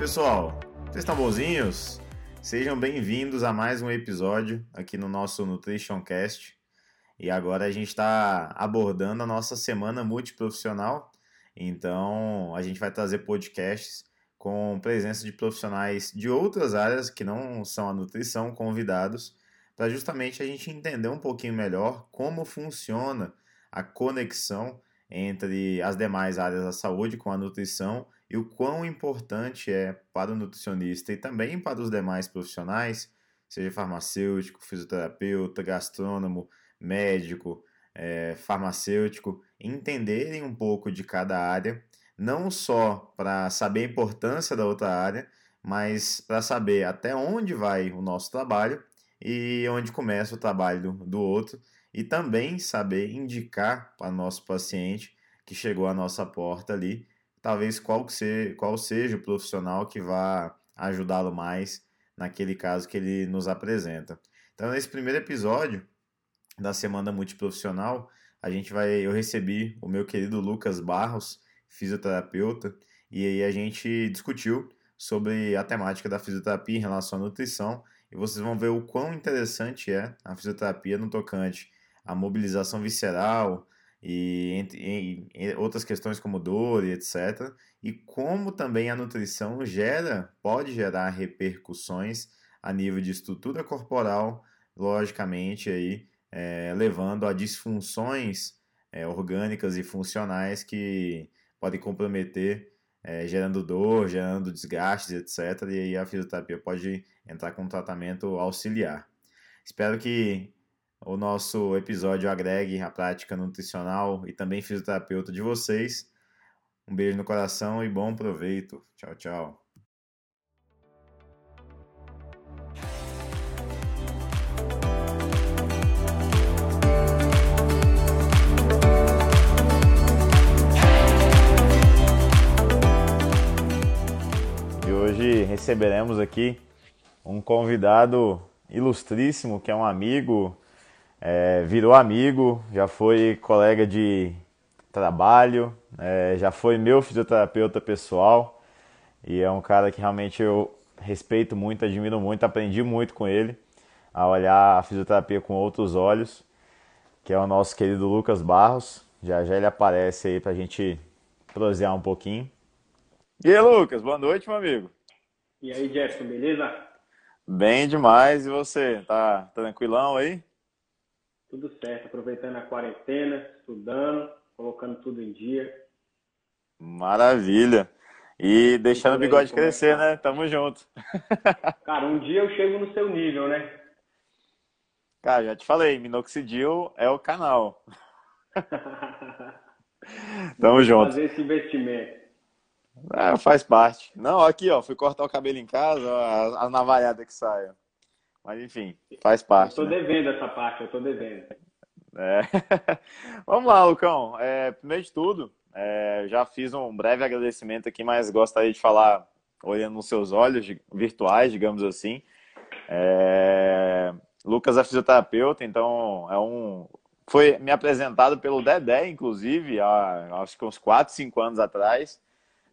Pessoal? Vocês estão bonzinhos? Sejam bem-vindos a mais um episódio aqui no nosso Nutrition Cast. E agora a gente está abordando a nossa semana multiprofissional. Então, a gente vai trazer podcasts com presença de profissionais de outras áreas que não são a nutrição, convidados, para justamente a gente entender um pouquinho melhor como funciona a conexão entre as demais áreas da saúde com a nutrição e o quão importante é para o nutricionista e também para os demais profissionais, seja farmacêutico, fisioterapeuta, gastrônomo, médico, é, farmacêutico, entenderem um pouco de cada área, não só para saber a importância da outra área, mas para saber até onde vai o nosso trabalho e onde começa o trabalho do, do outro, e também saber indicar para o nosso paciente que chegou à nossa porta ali, talvez qual, que qual seja o profissional que vá ajudá-lo mais naquele caso que ele nos apresenta. Então, nesse primeiro episódio da Semana Multiprofissional, a gente vai, eu recebi o meu querido Lucas Barros, fisioterapeuta, e aí a gente discutiu sobre a temática da fisioterapia em relação à nutrição, e vocês vão ver o quão interessante é a fisioterapia no tocante à mobilização visceral, e entre, em, outras questões como dor e etc. E como também a nutrição gera, pode gerar repercussões a nível de estrutura corporal, logicamente aí é, levando a disfunções é, orgânicas e funcionais que podem comprometer, é, gerando dor, gerando desgastes, etc. E aí a fisioterapia pode entrar com um tratamento auxiliar. Espero que o nosso episódio agregue a prática nutricional e também fisioterapeuta de vocês. Um beijo no coração e bom proveito. Tchau, tchau. E hoje receberemos aqui um convidado ilustríssimo, que é um amigo é, virou amigo, já foi colega de trabalho, é, já foi meu fisioterapeuta pessoal e é um cara que realmente eu respeito muito, admiro muito, aprendi muito com ele a olhar a fisioterapia com outros olhos, que é o nosso querido Lucas Barros. Já já ele aparece aí pra gente prosear um pouquinho. E aí, Lucas, boa noite, meu amigo. E aí, Jefferson, beleza? Bem demais, e você? Tá tranquilão aí? Tudo certo, aproveitando a quarentena, estudando, colocando tudo em dia. Maravilha. E deixando o bigode crescer, né? Tamo junto. Cara, um dia eu chego no seu nível, né? Cara, já te falei, Minoxidil é o canal. Tamo junto. Fazer esse investimento. É, faz parte. Não, aqui, ó, fui cortar o cabelo em casa, a, navalhada que sai. Mas enfim, faz parte. Tô né? devendo essa parte, eu tô devendo. É. Vamos lá, Lucão. É, primeiro de tudo, é, já fiz um breve agradecimento aqui, mas gostaria de falar olhando nos seus olhos virtuais, digamos assim. É, Lucas é fisioterapeuta, então é um. Foi me apresentado pelo Dedé, inclusive, há acho que uns 4, 5 anos atrás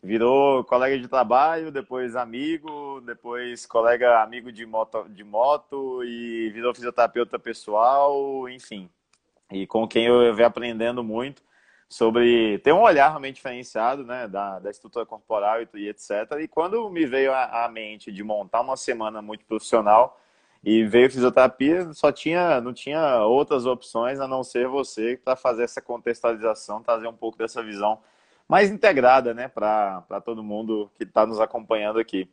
virou colega de trabalho, depois amigo, depois colega amigo de moto, de moto e virou fisioterapeuta pessoal, enfim. E com quem eu venho aprendendo muito sobre ter um olhar realmente diferenciado, né, da, da estrutura corporal e, etc. E quando me veio à mente de montar uma semana muito profissional e veio fisioterapia, só tinha, não tinha outras opções a não ser você para fazer essa contextualização, trazer um pouco dessa visão mais integrada, né, para todo mundo que está nos acompanhando aqui.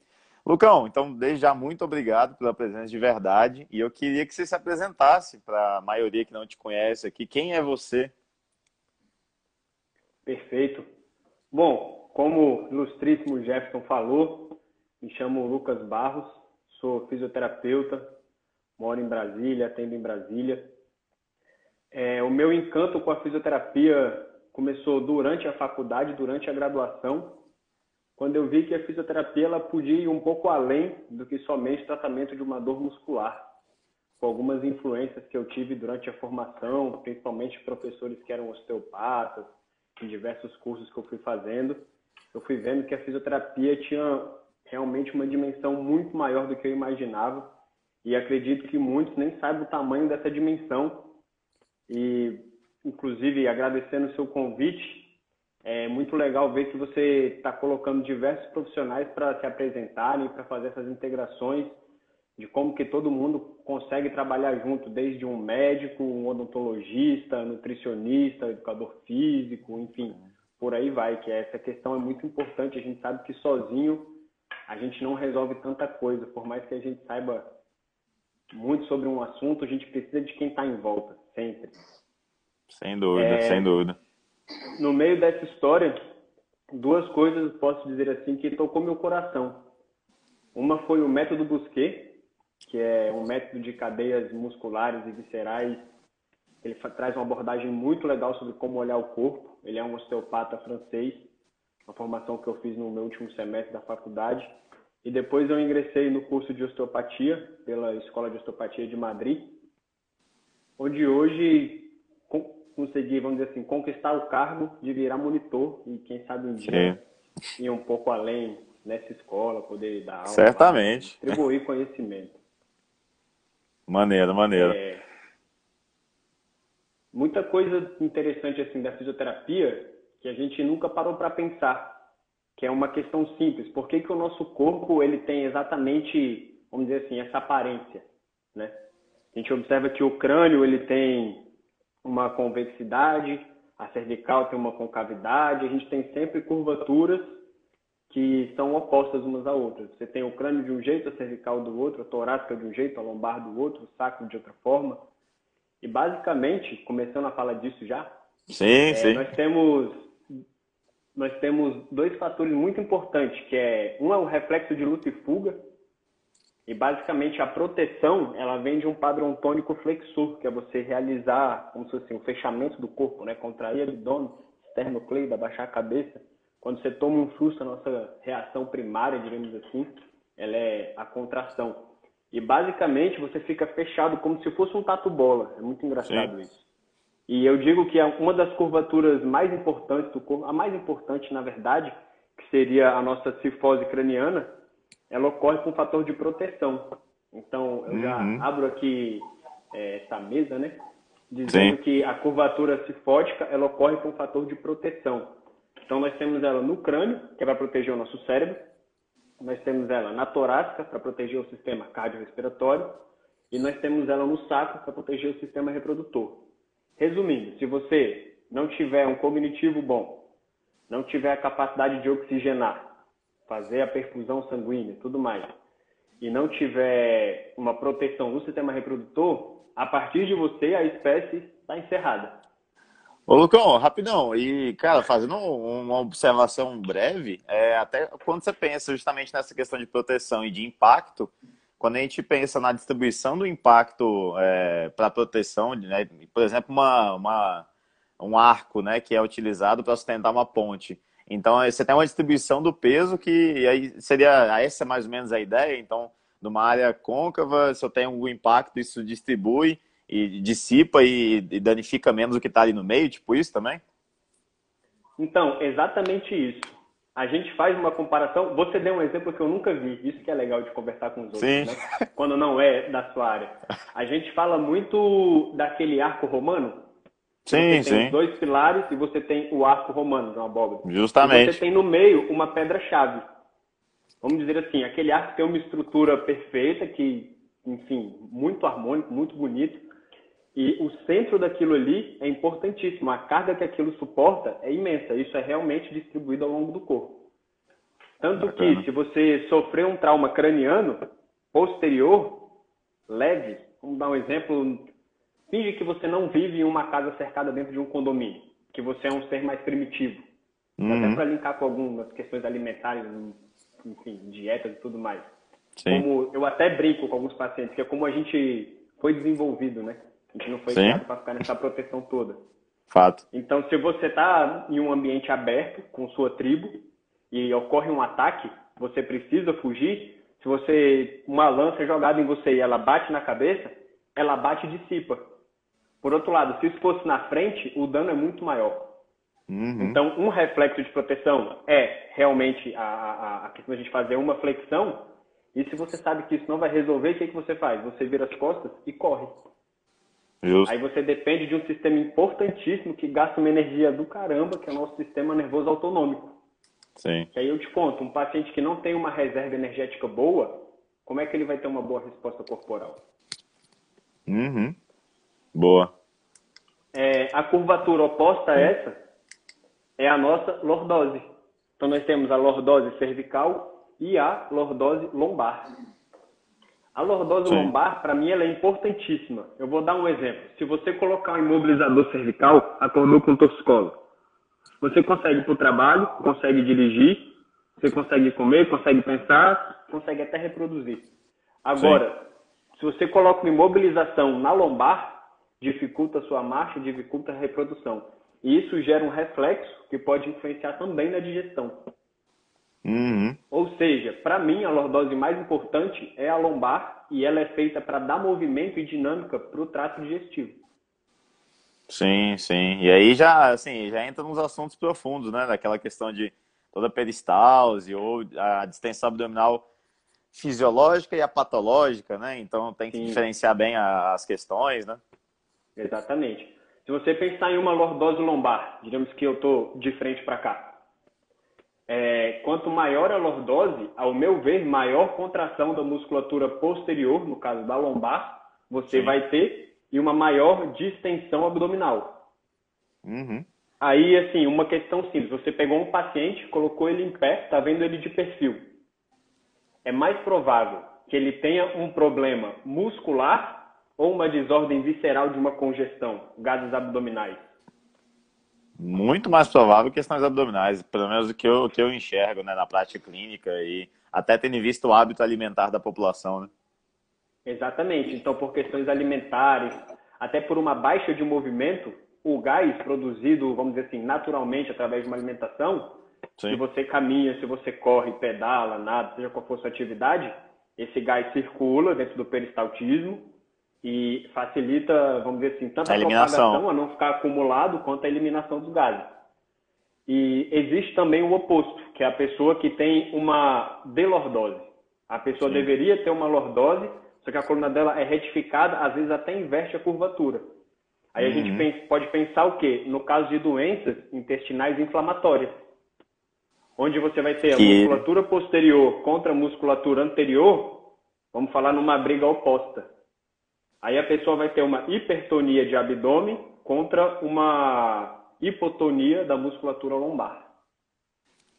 Lucão, então, desde já, muito obrigado pela presença de verdade. E eu queria que você se apresentasse para a maioria que não te conhece aqui. Quem é você? Perfeito. Bom, como o ilustríssimo Jefferson falou, me chamo Lucas Barros, sou fisioterapeuta, moro em Brasília, atendo em Brasília. É, o meu encanto com a fisioterapia começou durante a faculdade, durante a graduação, quando eu vi que a fisioterapia ela podia ir um pouco além do que somente tratamento de uma dor muscular, com algumas influências que eu tive durante a formação, principalmente professores que eram osteopatas, em diversos cursos que eu fui fazendo, eu fui vendo que a fisioterapia tinha realmente uma dimensão muito maior do que eu imaginava. E acredito que muitos nem sabem o tamanho dessa dimensão. E, inclusive, agradecendo o seu convite, é muito legal ver que você está colocando diversos profissionais para se apresentarem, para fazer essas integrações de como que todo mundo consegue trabalhar junto, desde um médico, um odontologista, nutricionista, educador físico, enfim, por aí vai, que essa questão é muito importante. A gente sabe que sozinho a gente não resolve tanta coisa, por mais que a gente saiba muito sobre um assunto, a gente precisa de quem está em volta, sempre. Sem dúvida, é, sem dúvida. No meio dessa história, duas coisas posso dizer assim que tocou meu coração. Uma foi o método Busquet, que é um método de cadeias musculares e viscerais. Ele traz uma abordagem muito legal sobre como olhar o corpo. Ele é um osteopata francês, uma formação que eu fiz no meu último semestre da faculdade. E depois eu ingressei no curso de osteopatia pela Escola de Osteopatia de Madrid, onde hoje consegui, vamos dizer assim, conquistar o cargo de virar monitor e quem sabe um dia Sim. ir um pouco além nessa escola, poder dar aula. Certamente. Distribuir conhecimento. Maneiro, maneiro. É, muita coisa interessante assim da fisioterapia que a gente nunca parou para pensar, que é uma questão simples. Por que, que o nosso corpo ele tem exatamente, vamos dizer assim, essa aparência, né? A gente observa que o crânio ele tem uma convexidade, a cervical tem uma concavidade, a gente tem sempre curvaturas que são opostas umas a outras. Você tem o crânio de um jeito, a cervical do outro, a torácica de um jeito, a lombar do outro, o sacro de outra forma. E basicamente, começando a falar disso já, sim, é, sim. nós temos nós temos dois fatores muito importantes, que é um é o reflexo de luta e fuga, e basicamente a proteção, ela vem de um padrão tônico flexor, que é você realizar, como se fosse assim, o fechamento do corpo, né, contrair abdômen, esternocleido, abaixar a cabeça quando você toma um susto, a nossa reação primária, digamos assim, ela é a contração. E basicamente você fica fechado como se fosse um tatu-bola. É muito engraçado Sim. isso. E eu digo que é uma das curvaturas mais importantes do corpo, a mais importante na verdade, que seria a nossa cifose craniana, ela ocorre com um fator de proteção. Então, eu já uhum. abro aqui é, essa mesa, né? Dizendo Sim. que a curvatura cifótica, ela ocorre com um fator de proteção. Então, nós temos ela no crânio, que é para proteger o nosso cérebro. Nós temos ela na torácica, para proteger o sistema cardiorrespiratório. E nós temos ela no saco, para proteger o sistema reprodutor. Resumindo, se você não tiver um cognitivo bom, não tiver a capacidade de oxigenar, fazer a perfusão sanguínea, tudo mais, e não tiver uma proteção no sistema reprodutor, a partir de você a espécie está encerrada. Ô, Lucão, rapidão. E, cara, fazendo uma observação breve, é, até quando você pensa justamente nessa questão de proteção e de impacto, quando a gente pensa na distribuição do impacto é, para proteção, né, por exemplo, uma, uma, um arco né, que é utilizado para sustentar uma ponte. Então, você tem uma distribuição do peso que aí seria, essa é mais ou menos a ideia. Então, numa área côncava, se eu tenho um impacto, isso distribui e dissipa e, e danifica menos o que está ali no meio, tipo isso também? Então, exatamente isso. A gente faz uma comparação. Você deu um exemplo que eu nunca vi. Isso que é legal de conversar com os outros, sim. né? Quando não é da sua área. A gente fala muito daquele arco romano. Sim, você tem sim. dois pilares e você tem o arco romano, uma abóbora. Justamente. E você tem no meio uma pedra-chave. Vamos dizer assim, aquele arco tem uma estrutura perfeita que, enfim, muito harmônico, muito bonito. E o centro daquilo ali é importantíssimo. A carga que aquilo suporta é imensa. Isso é realmente distribuído ao longo do corpo. Tanto Bacana. que, se você sofrer um trauma craniano posterior, leve, vamos dar um exemplo, finge que você não vive em uma casa cercada dentro de um condomínio, que você é um ser mais primitivo. Uhum. Até para linkar com algumas questões alimentares, enfim, dietas e tudo mais. Sim. Como eu até brinco com alguns pacientes, que é como a gente foi desenvolvido, né? A gente não foi criado para ficar nessa proteção toda. Fato. Então, se você está em um ambiente aberto com sua tribo e ocorre um ataque, você precisa fugir. Se você uma lança é jogada em você e ela bate na cabeça, ela bate e dissipa. Por outro lado, se isso fosse na frente, o dano é muito maior. Uhum. Então, um reflexo de proteção é realmente a, a, a questão de a gente fazer uma flexão. E se você sabe que isso não vai resolver, o que, que você faz? Você vira as costas e corre. Justo. Aí você depende de um sistema importantíssimo que gasta uma energia do caramba, que é o nosso sistema nervoso autonômico. Sim. E aí eu te conto, um paciente que não tem uma reserva energética boa, como é que ele vai ter uma boa resposta corporal? Uhum. Boa. É, a curvatura oposta a essa é a nossa lordose. Então nós temos a lordose cervical e a lordose lombar. A lordose Sim. lombar, para mim, ela é importantíssima. Eu vou dar um exemplo. Se você colocar um imobilizador cervical, acordou com torcicolo. Você consegue ir para o trabalho, consegue dirigir, você consegue comer, consegue pensar, consegue até reproduzir. Agora, Sim. se você coloca uma imobilização na lombar, dificulta a sua marcha, dificulta a reprodução. E isso gera um reflexo que pode influenciar também na digestão. Uhum. Ou seja, para mim, a lordose mais importante é a lombar e ela é feita para dar movimento e dinâmica para o trato digestivo. Sim, sim. E aí já, assim, já entra nos assuntos profundos, né? Daquela questão de toda a peristalse ou a distensão abdominal fisiológica e a patológica, né? Então tem que sim. diferenciar bem as questões, né? Exatamente. Se você pensar em uma lordose lombar, digamos que eu estou de frente para cá, é, quanto maior a lordose, ao meu ver, maior contração da musculatura posterior, no caso da lombar, você Sim. vai ter e uma maior distensão abdominal. Uhum. Aí, assim, uma questão simples. Você pegou um paciente, colocou ele em pé, está vendo ele de perfil. É mais provável que ele tenha um problema muscular ou uma desordem visceral de uma congestão, gases abdominais? Muito mais provável questões abdominais, pelo menos o que eu, que eu enxergo né, na prática clínica e até tendo visto o hábito alimentar da população. Né? Exatamente. Então, por questões alimentares, até por uma baixa de movimento, o gás produzido, vamos dizer assim, naturalmente através de uma alimentação, Sim. se você caminha, se você corre, pedala, nada, seja qual for a sua atividade, esse gás circula dentro do peristaltismo e facilita, vamos dizer assim, tanto a, a propagação, a não ficar acumulado, quanto a eliminação dos gases. E existe também o oposto, que é a pessoa que tem uma delordose. A pessoa Sim. deveria ter uma lordose, só que a coluna dela é retificada, às vezes até inverte a curvatura. Aí uhum. a gente uhum. pensa, pode pensar o quê? No caso de doenças intestinais inflamatórias, onde você vai ter a musculatura posterior contra a musculatura anterior, vamos falar numa briga oposta. Aí a pessoa vai ter uma hipertonia de abdômen contra uma hipotonia da musculatura lombar.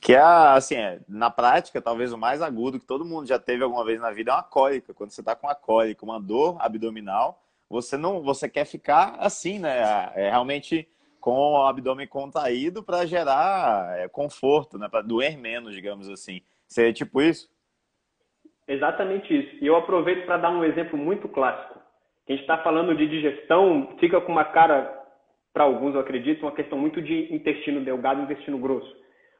Que é, assim, é, na prática, talvez o mais agudo que todo mundo já teve alguma vez na vida é uma cólica. Quando você está com uma cólica, uma dor abdominal, você não, você quer ficar assim, né? É, realmente com o abdômen contraído para gerar é, conforto, né? Para doer menos, digamos assim. Seria tipo isso? Exatamente isso. E eu aproveito para dar um exemplo muito clássico. A gente está falando de digestão, fica com uma cara, para alguns eu acredito, uma questão muito de intestino delgado e intestino grosso.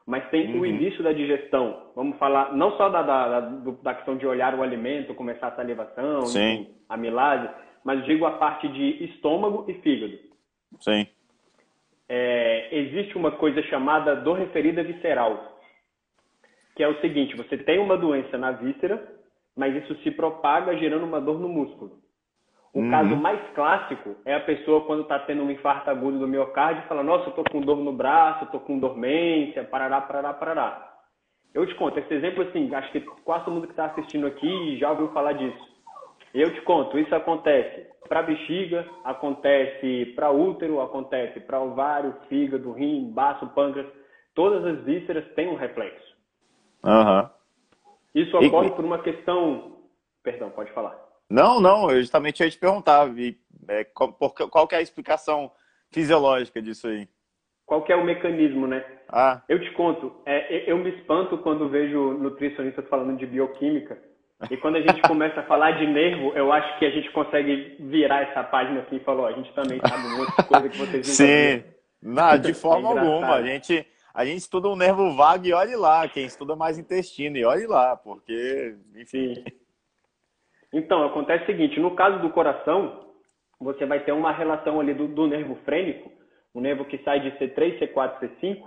Mas tem uhum. o início da digestão. Vamos falar não só da, da, da, questão de olhar o alimento, começar a salivação, enfim, a milase, mas digo a parte de estômago e fígado. Sim. É, existe uma coisa chamada dor referida visceral, que é o seguinte: você tem uma doença na víscera, mas isso se propaga gerando uma dor no músculo. O uhum. caso mais clássico é a pessoa quando está tendo um infarto agudo do miocárdio e fala, nossa, eu tô com dor no braço, tô com dormência, parará, parará, parará. Eu te conto, esse exemplo assim, acho que quase todo mundo que está assistindo aqui já ouviu falar disso. Eu te conto, isso acontece para bexiga, acontece para útero, acontece para ovário, fígado, rim, baço, pâncreas. Todas as vísceras têm um reflexo. Uhum. Isso ocorre e... por uma questão... Perdão, pode falar. Não, não, eu justamente ia te perguntar, é, qual, qual é a explicação fisiológica disso aí? Qual que é o mecanismo, né? Ah. Eu te conto, é, eu me espanto quando vejo nutricionistas falando de bioquímica. E quando a gente começa a falar de nervo, eu acho que a gente consegue virar essa página assim e falar, a gente também sabe um monte de coisa que vocês não Sim, não, de forma é alguma. A gente, a gente estuda um nervo vago e olhe lá. Quem estuda mais intestino e olhe lá, porque, enfim. Então, acontece o seguinte, no caso do coração, você vai ter uma relação ali do, do nervo frênico um nervo que sai de C3, C4, C5,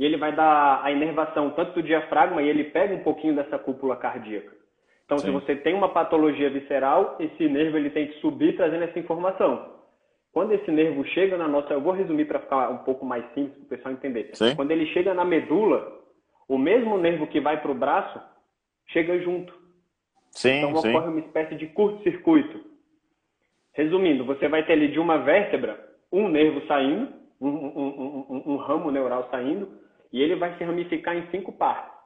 e ele vai dar a inervação tanto do diafragma e ele pega um pouquinho dessa cúpula cardíaca. Então, Sim. se você tem uma patologia visceral, esse nervo ele tem que subir trazendo essa informação. Quando esse nervo chega na nossa, eu vou resumir para ficar um pouco mais simples para o pessoal entender. Sim. Quando ele chega na medula, o mesmo nervo que vai para o braço chega junto. Sim, então sim. ocorre uma espécie de curto-circuito. Resumindo, você vai ter ali de uma vértebra um nervo saindo, um, um, um, um ramo neural saindo, e ele vai se ramificar em cinco partes.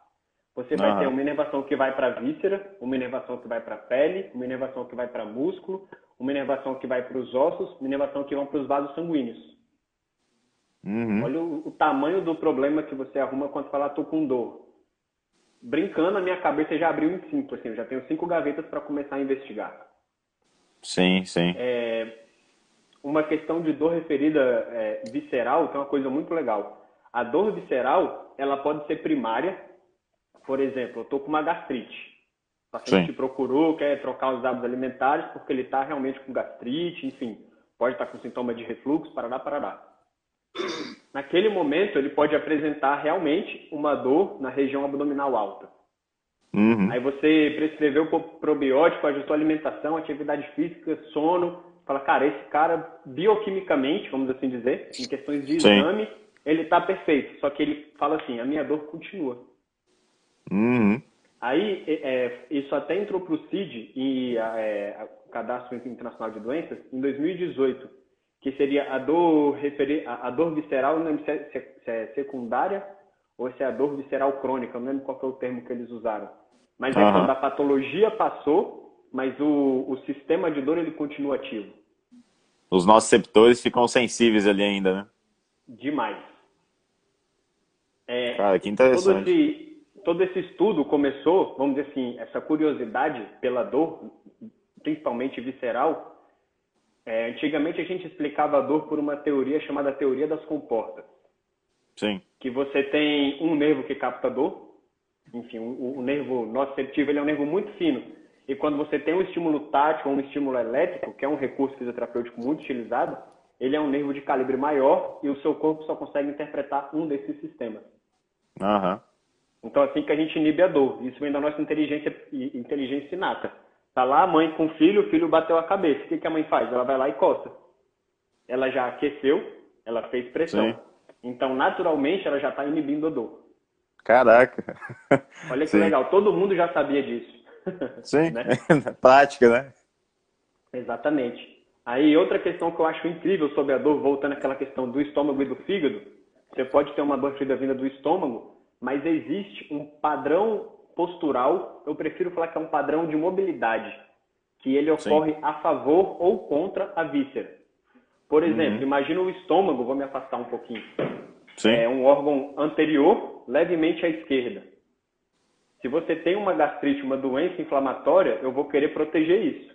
Você vai ter uma inervação que vai para a víscera, uma inervação que vai para a pele, uma inervação que vai para músculo, uma inervação que vai para os ossos, uma inervação que vai para os vasos sanguíneos. Uhum. Olha o, o, tamanho do problema que você arruma quando fala tô com dor. Brincando, a minha cabeça já abriu em cinco, assim, eu já tenho cinco gavetas para começar a investigar. Sim, sim. É, uma questão de dor referida é, visceral tem uma coisa muito legal. A dor visceral, ela pode ser primária. Por exemplo, eu estou com uma gastrite. O paciente Sim. procurou, quer trocar os hábitos alimentares porque ele está realmente com gastrite, enfim, pode estar tá com sintoma de refluxo, parará, parará. Naquele momento, ele pode apresentar realmente uma dor na região abdominal alta. Uhum. Aí você prescreveu probiótico, ajustou a alimentação, atividade física, sono. Fala, cara, esse cara, bioquimicamente, vamos assim dizer, em questões de Sim. exame, ele está perfeito. Só que ele fala assim, a minha dor continua. Uhum. Aí, é, é isso até entrou para o CID, e é, o Cadastro Internacional de Doenças, em 2018, que seria a dor, referi a, dor visceral, não lembro se é, se é secundária ou se é a dor visceral crônica, não lembro qual foi o termo que eles usaram. Mas é uhum. quando a patologia passou, mas o, o sistema de dor ele continua ativo. Os nossos receptores ficam sensíveis ali ainda, né? Demais. É, Cara, que interessante. Todo esse, todo esse estudo começou, vamos dizer assim, essa curiosidade pela dor, principalmente visceral. É, antigamente a gente explicava a dor por uma teoria chamada teoria das comportas. Sim. Que você tem um nervo que capta dor, enfim, o, o nervo nociceptivo ele é um nervo muito fino. E quando você tem um estímulo tático ou um estímulo elétrico, que é um recurso fisioterapêutico muito utilizado, ele é um nervo de calibre maior e o seu corpo só consegue interpretar um desses sistemas. Uhum. Então, assim que a gente inibe a dor. Isso vem da nossa inteligência, inteligência inata. Tá lá a mãe com o filho, o filho bateu a cabeça. O que, que a mãe faz? Ela vai lá e coça. Ela já aqueceu, ela fez pressão. Sim. Então, naturalmente, ela já está inibindo a dor. Caraca. Olha que Sim. legal, todo mundo já sabia disso. Sim, né? prática, né? Exatamente. Aí outra questão que eu acho incrível sobre a dor, voltando àquela questão do estômago e do fígado, você pode ter uma dor ferida vinda do estômago, mas existe um padrão postural, eu prefiro falar que é um padrão de mobilidade, que ele ocorre Sim. a favor ou contra a víscera. Por exemplo, uhum. imagina o estômago, vou me afastar um pouquinho. Sim. É um órgão anterior, levemente à esquerda. Se você tem uma gastrite, uma doença inflamatória, eu vou querer proteger isso.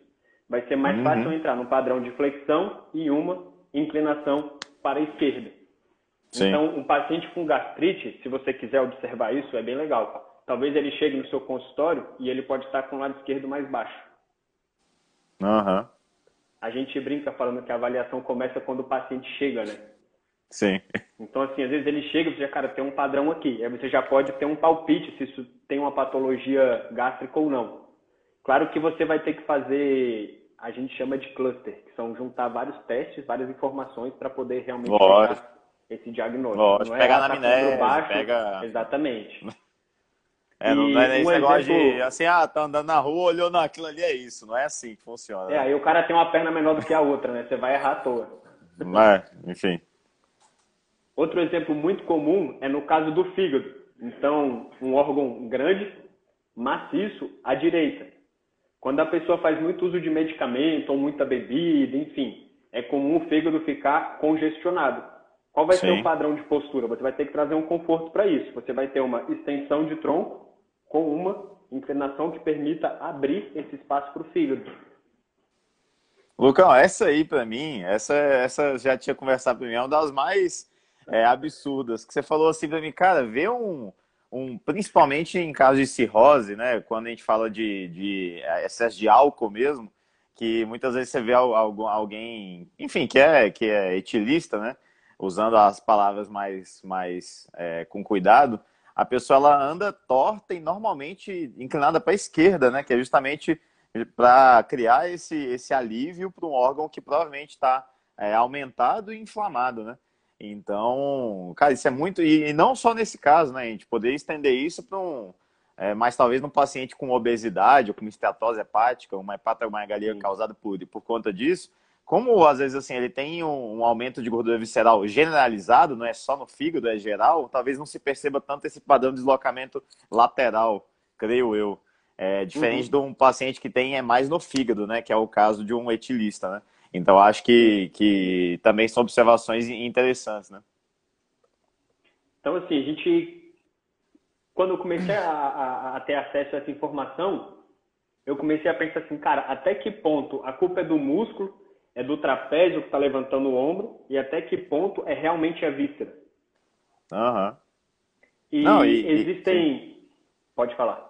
Vai ser mais uhum. fácil entrar num padrão de flexão e uma inclinação para a esquerda. Sim. Então, um paciente com gastrite, se você quiser observar isso, é bem legal. Talvez ele chegue no seu consultório e ele pode estar com o lado esquerdo mais baixo. Uhum. A gente brinca falando que a avaliação começa quando o paciente chega, né? Sim. Então, assim, às vezes ele chega e você já, cara, tem um padrão aqui. Aí você já pode ter um palpite se isso tem uma patologia gástrica ou não. Claro que você vai ter que fazer, a gente chama de cluster, que são juntar vários testes, várias informações para poder realmente pegar esse diagnóstico. Lógico, não é pegar na amnésia, baixo, pega... Exatamente. É, não, não é esse um negócio exemplo... de, assim, ah, tá andando na rua, olhou naquilo ali, é isso. Não é assim que funciona. É, né? aí o cara tem uma perna menor do que a outra, né? Você vai errar à toa. É, enfim. Outro exemplo muito comum é no caso do fígado. Então, um órgão grande, maciço, à direita. Quando a pessoa faz muito uso de medicamento ou muita bebida, enfim, é comum o fígado ficar congestionado. Qual vai Sim. ser o padrão de postura? Você vai ter que trazer um conforto para isso. Você vai ter uma extensão de tronco com uma inclinação que permita abrir esse espaço para o fígado. Lucão, essa aí para mim, essa, essa já tinha conversado para mim, é uma das mais é, absurdas. Que você falou assim para mim, cara, vê um, um. Principalmente em caso de cirrose, né? Quando a gente fala de, de excesso de álcool mesmo, que muitas vezes você vê alguém, enfim, que é, que é etilista, né? usando as palavras mais, mais é, com cuidado, a pessoa ela anda torta e normalmente inclinada para a esquerda, né? Que é justamente para criar esse, esse alívio para um órgão que provavelmente está é, aumentado e inflamado, né? Então, cara, isso é muito. E não só nesse caso, né? A gente poder estender isso para um. É, mas talvez num paciente com obesidade ou com esteatose hepática, uma hepatomegalia causada por, por conta disso, como às vezes assim ele tem um, um, aumento de gordura visceral generalizado, não é só no fígado, é geral, talvez não se perceba tanto esse padrão de deslocamento lateral, creio eu. É, diferente uhum. de um paciente que tem é mais no fígado, né? Que é o caso de um etilista, né? Então acho que, que também são observações interessantes, né? Então assim, a gente quando eu comecei a, a, a ter acesso a essa informação, eu comecei a pensar assim, cara, até que ponto a culpa é do músculo é do trapézio que está levantando o ombro e até que ponto é realmente a víscera. Uhum. E, não, e existem. E, Pode falar.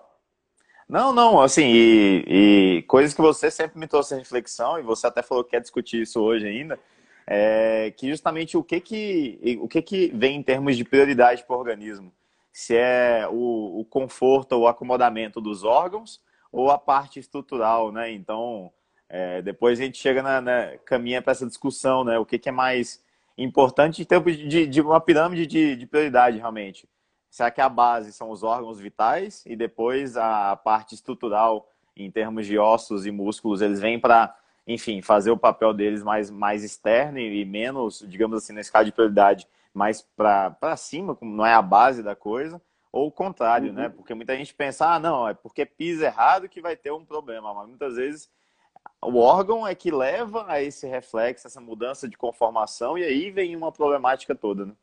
Não, não, assim, e, e, coisas que você sempre me trouxe a reflexão, e você até falou que quer discutir isso hoje ainda, é que justamente o que que, o que, que vem em termos de prioridade para o organismo? Se é o, o conforto ou o acomodamento dos órgãos ou a parte estrutural, né? Então, é, depois a gente chega na, na caminha para essa discussão, né? O que, que, é mais importante em termos de, de uma pirâmide de, de, prioridade, realmente. Será que a base são os órgãos vitais e depois a parte estrutural, em termos de ossos e músculos, eles vêm para, enfim, fazer o papel deles mais, mais externo e menos, digamos assim, na escala de prioridade, mais para cima, como não é a base da coisa, ou o contrário, né? uhum. né? Porque muita gente pensa, ah, não, é porque pisa errado que vai ter um problema, mas muitas vezes o órgão é que leva a esse reflexo, essa mudança de conformação, e aí vem uma problemática toda, né?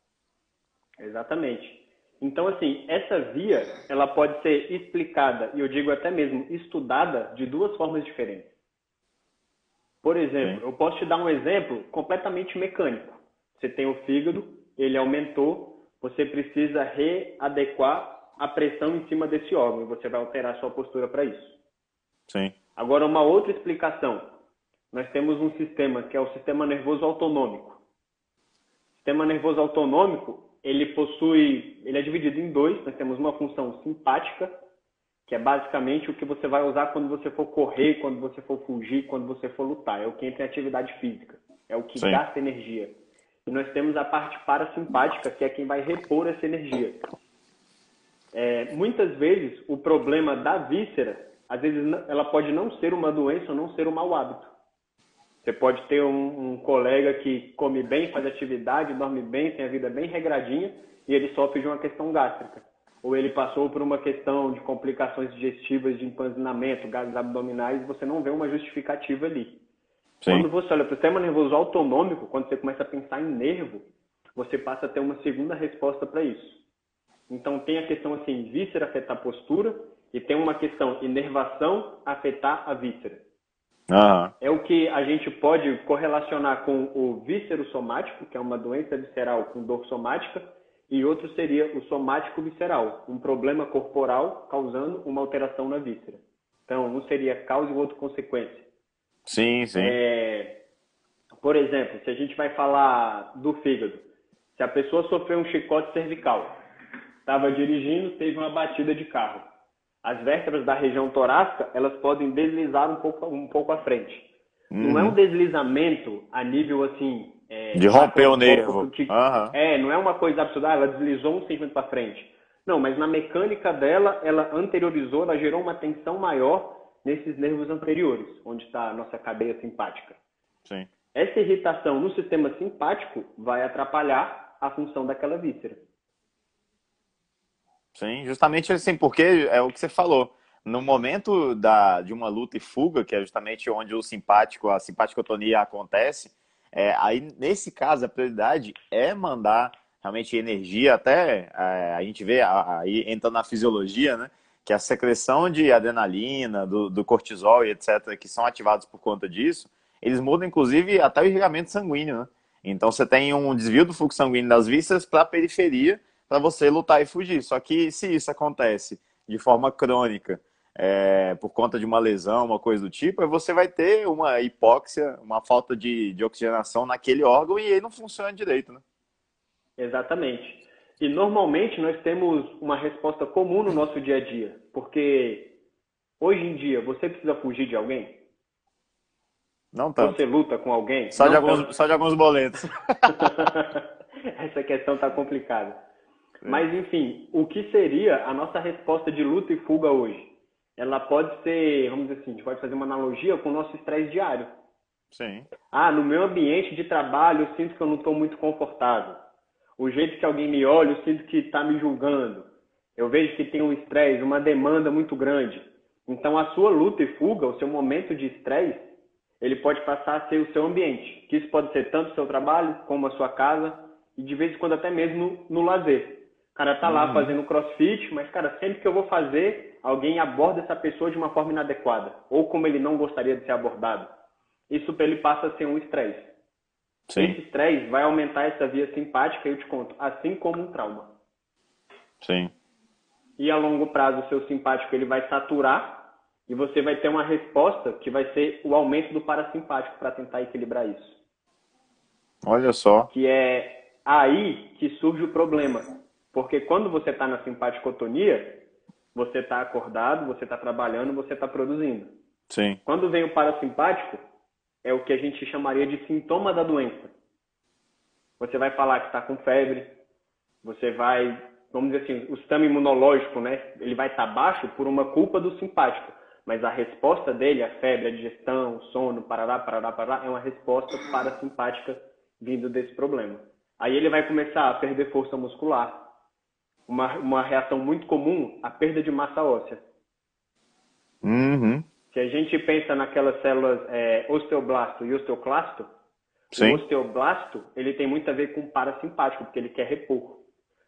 Exatamente. Então, assim, essa via, ela pode ser explicada, e eu digo até mesmo estudada, de duas formas diferentes. Por exemplo, Sim. eu posso te dar um exemplo completamente mecânico. Você tem o fígado, ele aumentou, você precisa readequar a pressão em cima desse órgão, e você vai alterar a sua postura para isso. Sim. Agora, uma outra explicação. Nós temos um sistema que é o sistema nervoso autonômico. O sistema nervoso autonômico, ele possui, ele é dividido em dois. Nós temos uma função simpática, que é basicamente o que você vai usar quando você for correr, quando você for fugir, quando você for lutar. É o que entra em atividade física. É o que Sim. gasta energia. E nós temos a parte parasimpática, que é quem vai repor essa energia. É, muitas vezes, o problema da víscera às vezes ela pode não ser uma doença ou não ser um mau hábito. Você pode ter um, um, colega que come bem, faz atividade, dorme bem, tem a vida bem regradinha e ele sofre de uma questão gástrica. Ou ele passou por uma questão de complicações digestivas, de empanzinamento, gases abdominais, você não vê uma justificativa ali. Sim. Quando você olha para o sistema nervoso autonômico, quando você começa a pensar em nervo, você passa a ter uma segunda resposta para isso. Então tem a questão assim, víscera afetar a postura, e tem uma questão inervação afetar a víscera. Uhum. É o que a gente pode correlacionar com o víscero somático, que é uma doença visceral com dor somática, e outro seria o somático visceral, um problema corporal causando uma alteração na víscera. Então, um seria causa e o outro consequência. Sim, sim. É... Por exemplo, se a gente vai falar do fígado, se a pessoa sofreu um chicote cervical, estava dirigindo, teve uma batida de carro as vértebras da região torácica elas podem deslizar um pouco, um pouco à frente. Uhum. Não é um uhum. deslizamento a nível assim. É, de romper o nervo. Uhum. É, não é uma coisa absurda, ah, ela deslizou um centímetro para frente. Não, mas na mecânica dela, ela anteriorizou, ela gerou uma tensão maior nesses nervos anteriores, onde está a nossa cadeia simpática. Sim. Essa irritação no sistema simpático vai atrapalhar a função daquela víscera. Sim, justamente assim, porque é o que você falou. No momento da, de uma luta e fuga, que é justamente onde o simpático, a simpaticotonia acontece, é, aí nesse caso a prioridade é mandar realmente energia, até é, a gente vê aí entrando na fisiologia, né? Que a secreção de adrenalina, do, do cortisol e etc., que são ativados por conta disso, eles mudam inclusive até o irrigamento sanguíneo, né? Então você tem um desvio do fluxo sanguíneo das vísceras para a periferia, para você lutar e fugir. Só que se isso acontece de forma crônica, é, por conta de uma lesão, uma coisa do tipo, você vai ter uma hipóxia, uma falta de, de oxigenação naquele órgão e ele não funciona direito, né? Exatamente. E normalmente nós temos uma resposta comum no nosso dia a dia, porque hoje em dia você precisa fugir de alguém? Não tanto. Você luta com alguém? Só, de alguns, só de alguns boletos. Essa questão está complicada. É. Mas, enfim, o que seria a nossa resposta de luta e fuga hoje? Ela pode ser, vamos dizer assim, a gente pode fazer uma analogia com o nosso estresse diário. Sim. Ah, no meu ambiente de trabalho eu sinto que eu não estou muito confortável. O jeito que alguém me olha, eu sinto que está me julgando. Eu vejo que tem um estresse, uma demanda muito grande. Então, a sua luta e fuga, o seu momento de estresse, ele pode passar a ser o seu ambiente. Que isso pode ser tanto o seu trabalho, como a sua casa, e de vez em quando até mesmo no, lazer. O cara tá lá uhum. fazendo crossfit, mas, cara, sempre que eu vou fazer, alguém aborda essa pessoa de uma forma inadequada, ou como ele não gostaria de ser abordado. Isso para ele passa a ser um estresse. Esse estresse vai aumentar essa via simpática, eu te conto, assim como um trauma. Sim. E a longo prazo, o seu simpático ele vai saturar e você vai ter uma resposta que vai ser o aumento do parasimpático para tentar equilibrar isso. Olha só. Que é aí que surge o problema. Porque quando você está na simpaticotonia, você está acordado, você está trabalhando, você está produzindo. Sim. Quando vem o parasimpático, é o que a gente chamaria de sintoma da doença. Você vai falar que está com febre, você vai, vamos dizer assim, o sistema imunológico, né? Ele vai estar tá baixo por uma culpa do simpático mas a resposta dele, a febre, a digestão, o sono, parará, parará, parará, é uma resposta parasimpática vindo desse problema. Aí ele vai começar a perder força muscular. Uma, uma reação muito comum, a perda de massa óssea. Uhum. Se a gente pensa naquelas células é, osteoblasto e osteoclasto, Sim. o osteoblasto ele tem muito a ver com o parasimpático, porque ele quer repor.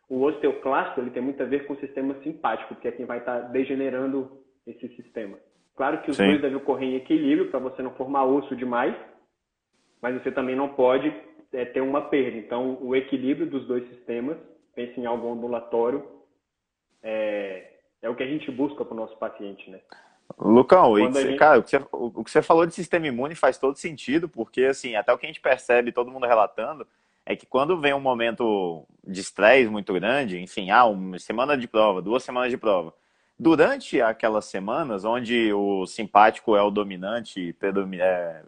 O osteoclasto ele tem muito a ver com o sistema simpático, que é quem vai estar degenerando esse sistema. Claro que os Sim. dois devem ocorrer em equilíbrio para você não formar osso demais, mas você também não pode é, ter uma perda. Então, o equilíbrio dos dois sistemas, pense em algo ondulatório, é, é o que a gente busca para o nosso paciente, né? Lucão, gente... cara, o que, você, o que você falou de sistema imune faz todo sentido, porque assim, até o que a gente percebe, todo mundo relatando, é que quando vem um momento de estresse muito grande, enfim, ah, uma semana de prova, duas semanas de prova, Durante aquelas semanas, onde o simpático é o dominante, é,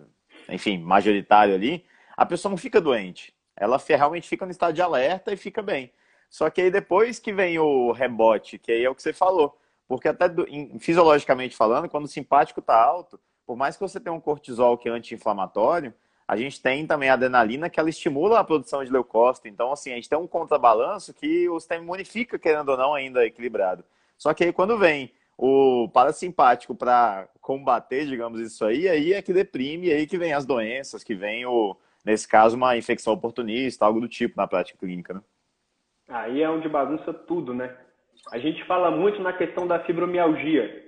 enfim, majoritário ali, a pessoa não fica doente. Ela realmente fica no estado de alerta e fica bem. Só que aí depois que vem o rebote, que aí é o que você falou. Porque até do, fisiologicamente falando, quando o simpático está alto, por mais que você tenha um cortisol que é anti-inflamatório, a gente tem também a adrenalina que ela estimula a produção de leucócito. Então, assim, a gente tem um contrabalanço que o sistema imune fica, querendo ou não, ainda equilibrado. Só que aí quando vem o parasimpático para combater, digamos isso aí, aí é que deprime, aí que vem as doenças, que vem o, nesse caso, uma infecção oportunista, algo do tipo na prática clínica, né? Aí é onde bagunça tudo, né? A gente fala muito na questão da fibromialgia.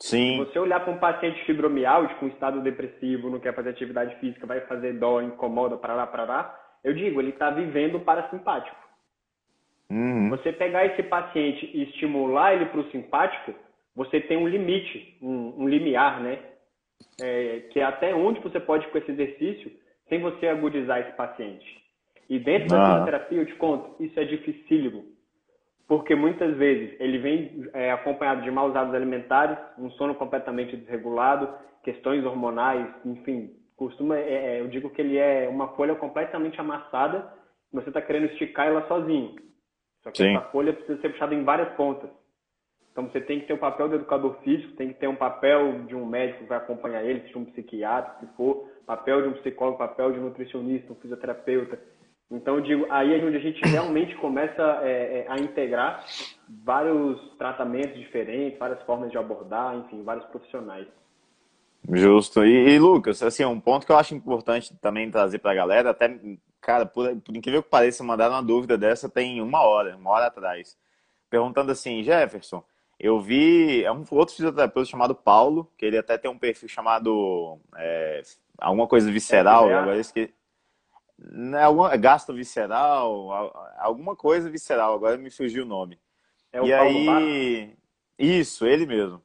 Sim. Se você olhar para um paciente fibromialgia com estado depressivo, não quer fazer atividade física, vai fazer dó, incomoda, parará, parará, eu digo, ele está vivendo parasimpático. Uhum. Você pegar esse paciente e estimular ele para o simpático, você tem um limite, um, um limiar, né? É, que é até onde você pode ir com esse exercício sem você agudizar esse paciente. E dentro da ah. terapia, eu te conto, isso é dificílimo. Porque muitas vezes ele vem é, acompanhado de maus hábitos alimentares, um sono completamente desregulado, questões hormonais, enfim, costuma, é, é eu digo que ele é uma folha completamente amassada, você está querendo esticar ela sozinho. Só que Sim. essa folha precisa ser puxada em várias pontas. Então você tem que ter o papel do educador físico, tem que ter um papel de um médico que vai acompanhar ele, se um psiquiatra, se for, papel de um psicólogo, papel de um nutricionista, um fisioterapeuta. Então, eu digo, aí é onde a gente realmente começa é, é, a integrar vários tratamentos diferentes, várias formas de abordar, enfim, vários profissionais. Justo. E, e Lucas, assim, um ponto que eu acho importante também trazer para a galera, até Cara, por, por incrível que pareça, mandaram uma dúvida dessa tem uma hora, uma hora atrás. Perguntando assim, Jefferson, eu vi é um outro fisioterapeuta chamado Paulo, que ele até tem um perfil chamado é, alguma coisa visceral, é, agora esqueci. Né, alguma, gasto visceral, alguma coisa visceral, agora me fugiu o nome. É o e Paulo aí, isso, ele mesmo.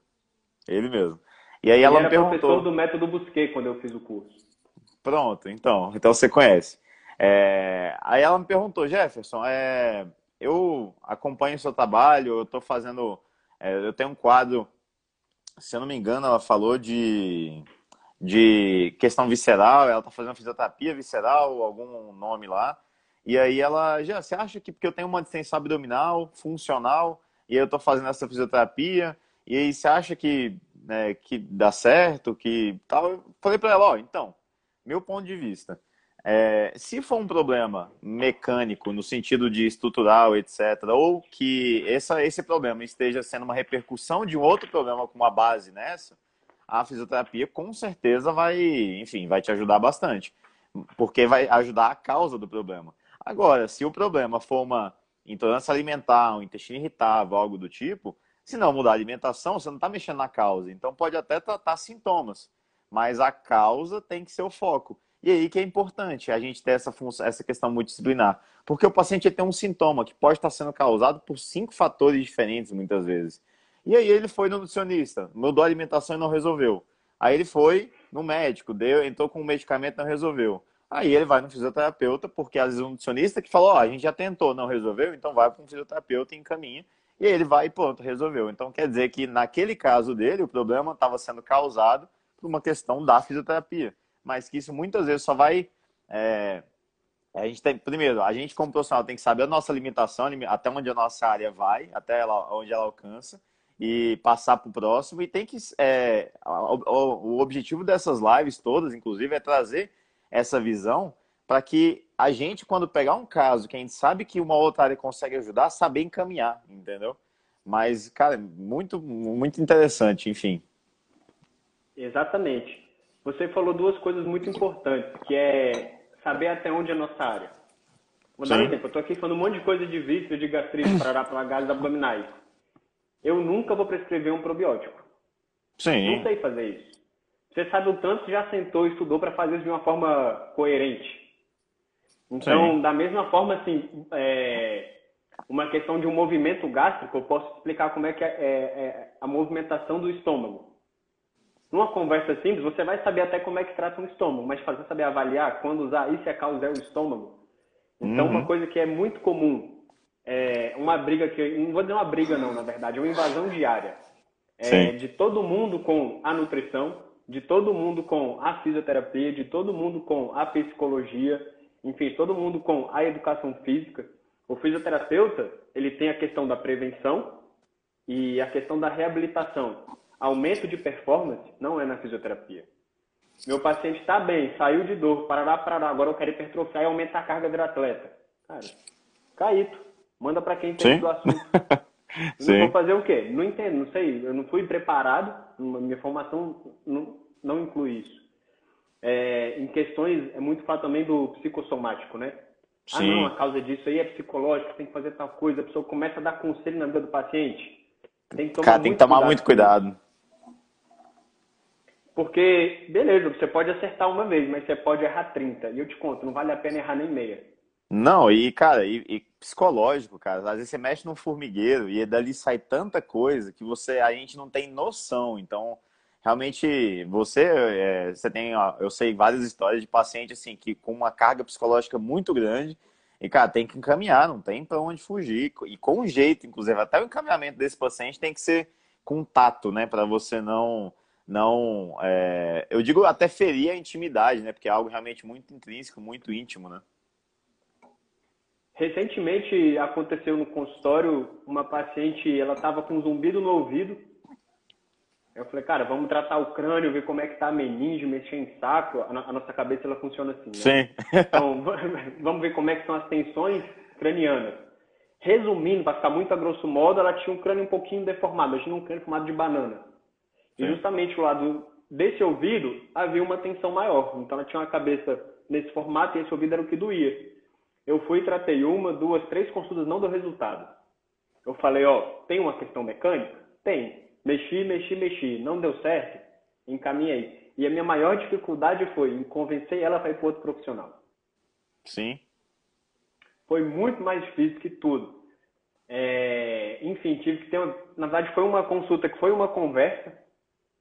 Ele mesmo. E aí ele ela me perguntou. professor do método Busquet quando eu fiz o curso. Pronto, então, então você conhece. É, aí ela me perguntou, Jefferson, é, eu acompanho o seu trabalho, eu estou fazendo, é, eu tenho um quadro, se eu não me engano, ela falou de, de questão visceral, ela está fazendo fisioterapia visceral, algum nome lá, e aí ela, já, você acha que porque eu tenho uma distensão abdominal funcional, e eu estou fazendo essa fisioterapia, e aí você acha que, né, que dá certo, que tal? Eu falei para ela, ó, então, meu ponto de vista, é, se for um problema mecânico, no sentido de estrutural, etc., ou que essa, esse problema esteja sendo uma repercussão de um outro problema com uma base nessa, a fisioterapia com certeza vai, enfim, vai te ajudar bastante, porque vai ajudar a causa do problema. Agora, se o problema for uma intolerância alimentar, um intestino irritável, algo do tipo, se não mudar a alimentação, você não está mexendo na causa. Então pode até tratar sintomas, mas a causa tem que ser o foco. E aí que é importante a gente ter essa, função, essa questão multidisciplinar. Porque o paciente tem um sintoma que pode estar sendo causado por cinco fatores diferentes, muitas vezes. E aí ele foi no nutricionista, mudou a alimentação e não resolveu. Aí ele foi no médico, deu, entrou com um medicamento não resolveu. Aí ele vai no fisioterapeuta, porque às vezes o nutricionista que falou, oh, a gente já tentou, não resolveu, então vai para um fisioterapeuta e encaminha. E ele vai e pronto, resolveu. Então quer dizer que naquele caso dele, o problema estava sendo causado por uma questão da fisioterapia mas que isso muitas vezes só vai. É, a gente tem, primeiro, a gente como profissional tem que saber a nossa limitação, até onde a nossa área vai, até ela, onde ela alcança, e passar para o próximo. E tem que. É, o, o objetivo dessas lives todas, inclusive, é trazer essa visão para que a gente, quando pegar um caso que a gente sabe que uma outra área consegue ajudar, saber encaminhar, entendeu? Mas, cara, muito, muito interessante, enfim. Exatamente. Você falou duas coisas muito importantes, que é saber até onde é a nossa área. Vou dar um exemplo. Eu estou aqui falando um monte de coisa de vício, de gastrite, para gases abdominais. Eu nunca vou prescrever um probiótico. Sim. Não sei fazer isso. Você sabe o tanto que já sentou e estudou para fazer isso de uma forma coerente. Então, Sim. da mesma forma, assim, é, uma questão de um movimento gástrico, eu posso explicar como é que é, é, é a movimentação do estômago. Numa conversa simples, você vai saber até como é que trata um estômago, mas fazer saber avaliar quando usar isso é o estômago. Então, uhum. uma coisa que é muito comum, é uma briga que, não vou dizer uma briga não, na verdade, é uma invasão diária. É, de todo mundo com a nutrição, de todo mundo com a fisioterapia, de todo mundo com a psicologia, enfim, todo mundo com a educação física. O fisioterapeuta, ele tem a questão da prevenção e a questão da reabilitação aumento de performance não é na fisioterapia. Meu paciente está bem, saiu de dor, parará, parará, agora eu quero hipertrofiar e aumentar a carga do atleta. Cara, caíto. Manda para quem entende do assunto. não vou fazer o quê? Não entendo, não sei. Eu não fui preparado, minha formação não, não inclui isso. É, em questões, é muito falar também do psicossomático, né? Sim. Ah, não, a causa disso aí é psicológica, tem que fazer tal coisa. A pessoa começa a dar conselho na vida do paciente. Tem que tomar, Cara, tem que tomar cuidado muito cuidado. Porque, beleza, você pode acertar uma vez, mas você pode errar 30. E eu te conto, não vale a pena errar nem meia. Não, e, cara, e, e psicológico, cara. Às vezes você mexe num formigueiro e dali sai tanta coisa que você a gente não tem noção. Então, realmente, você, é, você tem, ó, eu sei várias histórias de paciente, assim, que com uma carga psicológica muito grande. E, cara, tem que encaminhar, não tem para onde fugir. E com jeito, inclusive, até o encaminhamento desse paciente tem que ser com tato, né? Para você não não. É, eu digo até ferir a intimidade, né? Porque é algo realmente muito intrínseco, muito íntimo, né? Recentemente aconteceu no consultório uma paciente, ela estava com um zumbido no ouvido. Eu falei, cara, vamos tratar o crânio, ver como é que tá a meninge, mexer em saco. A, nossa cabeça ela funciona assim, né? Sim. Então, vamos ver como é que são as tensões cranianas. Resumindo, para ficar muito a grosso modo, ela tinha um crânio um pouquinho deformado. Imagina um crânio formado de banana. E justamente o lado desse ouvido havia uma tensão maior. Então ela tinha uma cabeça nesse formato e esse ouvido era o que doía. Eu fui, tratei uma, duas, três consultas, não deu resultado. Eu falei, ó, tem uma questão mecânica? Tem. Mexi, mexi, mexi. Não deu certo? Encaminhei. E a minha maior dificuldade foi em convencer ela para ir para outro profissional. Sim. Foi muito mais difícil que tudo. É, enfim, tive que ter. Uma, na verdade, foi uma consulta que foi uma conversa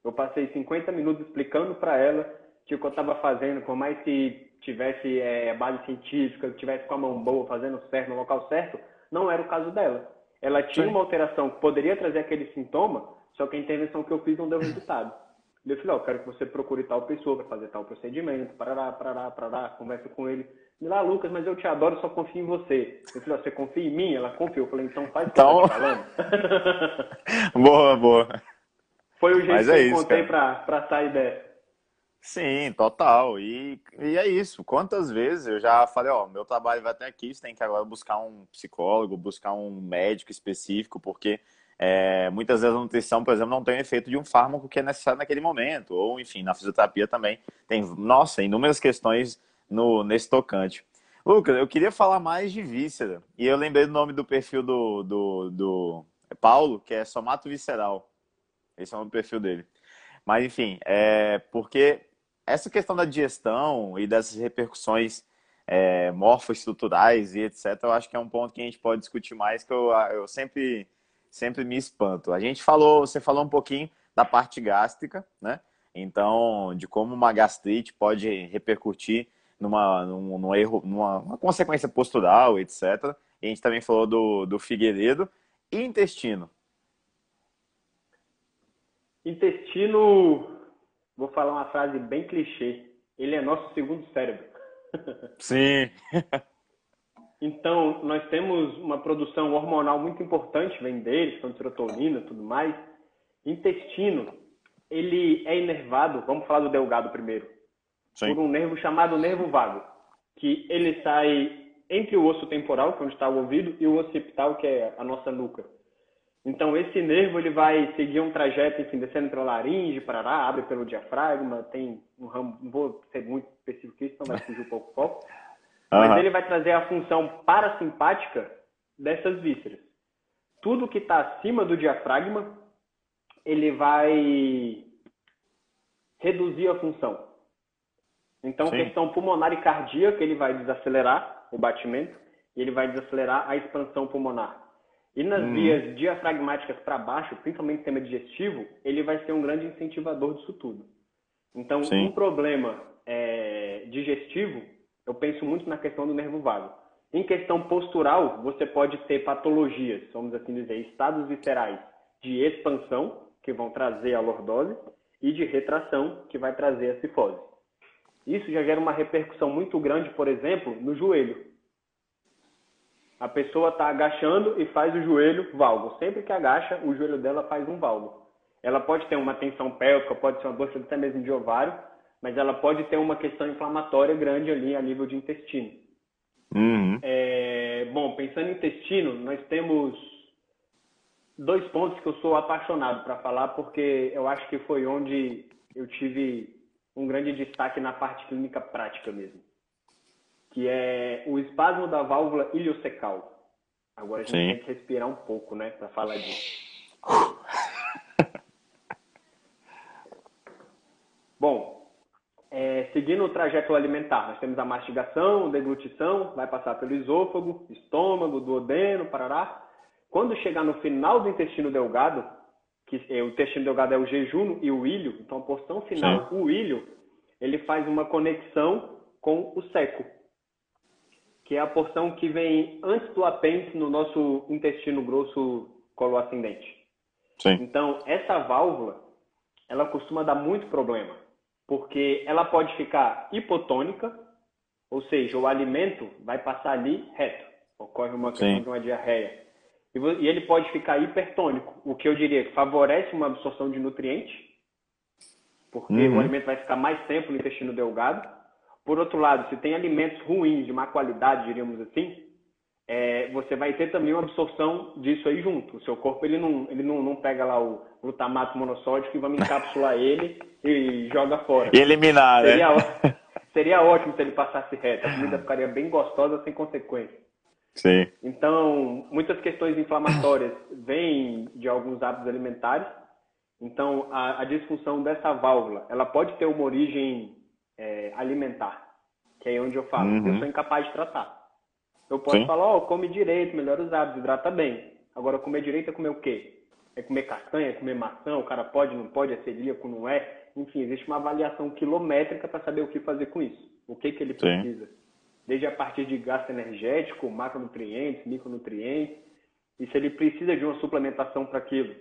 eu passei 50 minutos explicando para ela o que eu estava fazendo, por mais que tivesse é, base científica, tivesse com a mão boa, fazendo certo no local certo, não era o caso dela. Ela tinha Sim. uma alteração que poderia trazer aquele sintoma, só que a intervenção que eu fiz não deu resultado. Eu falei, ó, oh, quero que você procure tal pessoa para fazer tal procedimento, parará, parará, parará, conversa com ele. E lá, Lucas, mas eu te adoro, só confio em você. Eu falei, você confia em mim? Ela confiou. Eu falei, então faz o que então... eu tô falando. boa, boa. Foi o jeito que é eu encontrei para sair dessa. Sim, total. E, e é isso. Quantas vezes eu já falei, ó, meu trabalho vai até aqui, você tem que agora buscar um psicólogo, buscar um médico específico, porque é, muitas vezes a nutrição, por exemplo, não tem o efeito de um fármaco que é necessário naquele momento. Ou, enfim, na fisioterapia também tem, nossa, inúmeras questões no, nesse tocante. Lucas, eu queria falar mais de víscera. E eu lembrei do nome do perfil do, do, do Paulo, que é Somato Visceral. Esse é o nome do perfil dele. Mas, enfim, é porque essa questão da digestão e dessas repercussões é, morfoestruturais e etc., eu acho que é um ponto que a gente pode discutir mais, que eu, eu sempre, sempre me espanto. A gente falou, você falou um pouquinho da parte gástrica, né? Então, de como uma gastrite pode repercutir numa, num, num erro, numa consequência postural, etc. E a gente também falou do, do Figueiredo. E intestino? Intestino, vou falar uma frase bem clichê. Ele é nosso segundo cérebro. Sim. então, nós temos uma produção hormonal muito importante, vem deles, com serotonina e tudo mais. Intestino, ele é inervado, vamos falar do delgado primeiro, Sim. por um nervo chamado nervo vago, que ele sai entre o osso temporal, que é onde está o ouvido, e o occipital, que é a nossa nuca. Então, esse nervo ele vai seguir um trajeto, enfim, descendo pela laringe, parará, abre pelo diafragma, tem um ramo, não vou ser muito específico aqui, senão vai fugir um pouco o foco. Uhum. Mas ele vai trazer a função parasimpática dessas vísceras. Tudo que está acima do diafragma, ele vai reduzir a função. Então, Sim. questão pulmonar e cardíaca, ele vai desacelerar o batimento e ele vai desacelerar a expansão pulmonar. E nas hum. vias diafragmáticas para baixo, principalmente sistema digestivo, ele vai ser um grande incentivador disso tudo. Então, Sim. um problema é, digestivo, eu penso muito na questão do nervo vago. Em questão postural, você pode ter patologias, vamos assim dizer, estados viscerais de expansão, que vão trazer a lordose, e de retração, que vai trazer a cifose. Isso já gera uma repercussão muito grande, por exemplo, no joelho. A pessoa está agachando e faz o joelho valgo. Sempre que agacha, o joelho dela faz um valgo. Ela pode ter uma tensão pélvica, pode ser uma dor até mesmo de ovário, mas ela pode ter uma questão inflamatória grande ali a nível de intestino. Uhum. É, bom, pensando em intestino, nós temos dois pontos que eu sou apaixonado para falar, porque eu acho que foi onde eu tive um grande destaque na parte clínica prática mesmo que é o espasmo da válvula iliocecal. Agora a gente Sim. tem que respirar um pouco, né, para falar disso. Bom, é, seguindo o trajeto alimentar, nós temos a mastigação, deglutição, vai passar pelo esôfago, estômago, duodeno, parará. Quando chegar no final do intestino delgado, que é, o intestino delgado é o jejum e o ilho, então a porção final, Sim. o ilho, ele faz uma conexão com o seco que é a porção que vem antes do apêndice no nosso intestino grosso coloascendente. Sim. Então, essa válvula, ela costuma dar muito problema, porque ela pode ficar hipotônica, ou seja, o alimento vai passar ali reto, ocorre uma questão Sim. de uma diarreia. E ele pode ficar hipertônico, o que eu diria que favorece uma absorção de nutrientes, porque uhum. o alimento vai ficar mais tempo no intestino delgado, por outro lado, se tem alimentos ruins, de má qualidade, diríamos assim, é, você vai ter também uma absorção disso aí junto. O seu corpo ele não, ele não, não pega lá o glutamato monossódico e vamos encapsular ele e joga fora. E eliminar, seria, né? Seria ótimo se ele passasse reto. A comida ficaria bem gostosa sem consequência. Sim. Então, muitas questões inflamatórias vêm de alguns hábitos alimentares. Então, a, a disfunção dessa válvula, ela pode ter uma origem é, alimentar, que é onde eu falo, uhum. eu sou incapaz de tratar. Eu posso Sim. falar, ó, oh, come direito, melhora os hábitos, hidrata bem. Agora, comer direito é comer o quê? é comer castanha, é comer maçã, o cara pode, não pode, é celíaco, não é. Enfim, existe uma avaliação quilométrica para saber o que fazer com isso. O que, que ele precisa. Sim. Desde a partir de gasto energético, macronutrientes, micronutrientes, e se ele precisa de uma suplementação para aquilo.